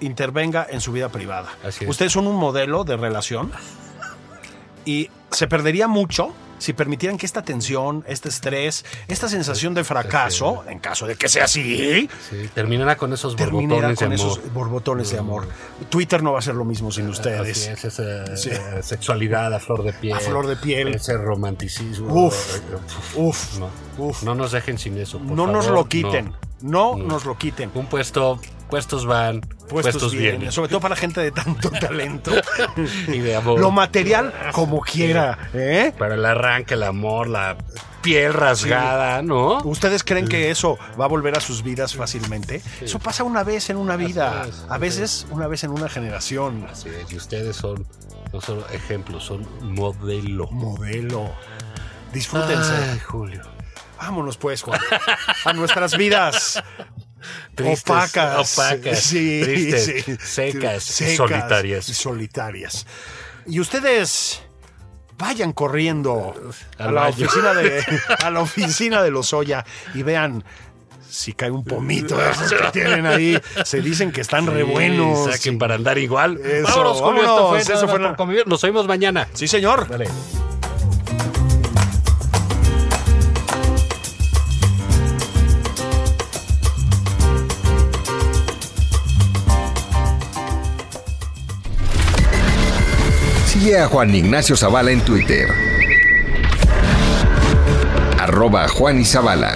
S2: intervenga en su vida privada.
S3: Así es.
S2: Ustedes son un modelo de relación y se perdería mucho si permitieran que esta tensión, este estrés, esta sensación de fracaso, en caso de que sea así,
S3: Sí, terminará con esos borbotones de
S2: con
S3: amor.
S2: esos borbotones de amor. Twitter no va a ser lo mismo sin ustedes.
S3: Es, esa
S2: Sí.
S3: sexualidad a flor de piel.
S2: A flor de piel.
S3: Ese romanticismo.
S2: Uf. Uf,
S3: No,
S2: uf.
S3: no nos dejen sin eso. por
S2: no nos lo quiten.
S3: no.
S2: No,
S3: No.
S2: nos lo quiten.
S3: Un puesto, puestos van,
S2: Puestos,
S3: puestos,
S2: vienen.
S3: vienen.
S2: Sobre todo para gente de tanto talento.
S3: Y de amor.
S2: Lo material, como quiera. ¿eh?
S3: Para el arranque, el amor, la piel rasgada, ¿no?
S2: ¿Ustedes creen que eso va a volver a sus vidas fácilmente? Eso pasa una vez en una vida. A veces una vez en una generación.
S3: Así es, y ustedes son no solo ejemplos, son modelo.
S2: Modelo. Disfrútense.
S3: Ay, Julio.
S2: Vámonos pues, Juan. A nuestras vidas.
S3: Tristes,
S2: opacas.
S3: opacas,
S2: Sí,
S3: tristes,
S2: sí.
S3: secas, y solitarias.
S2: y solitarias. Y ustedes vayan corriendo a la oficina de a la oficina de Lozoya y vean si cae un pomito de esos que tienen ahí. Se dicen que están re
S3: Sí,
S2: buenos.
S3: Saquen para andar igual.
S2: Eso,
S3: vámonos, Julio, esto
S2: vámonos,
S3: fue,
S2: eso fue.
S3: Nos oímos mañana.
S2: Sí, señor.
S3: Vale.
S5: Sigue a Juan Ignacio Zavala en Twitter. Arroba Juan y Zavala.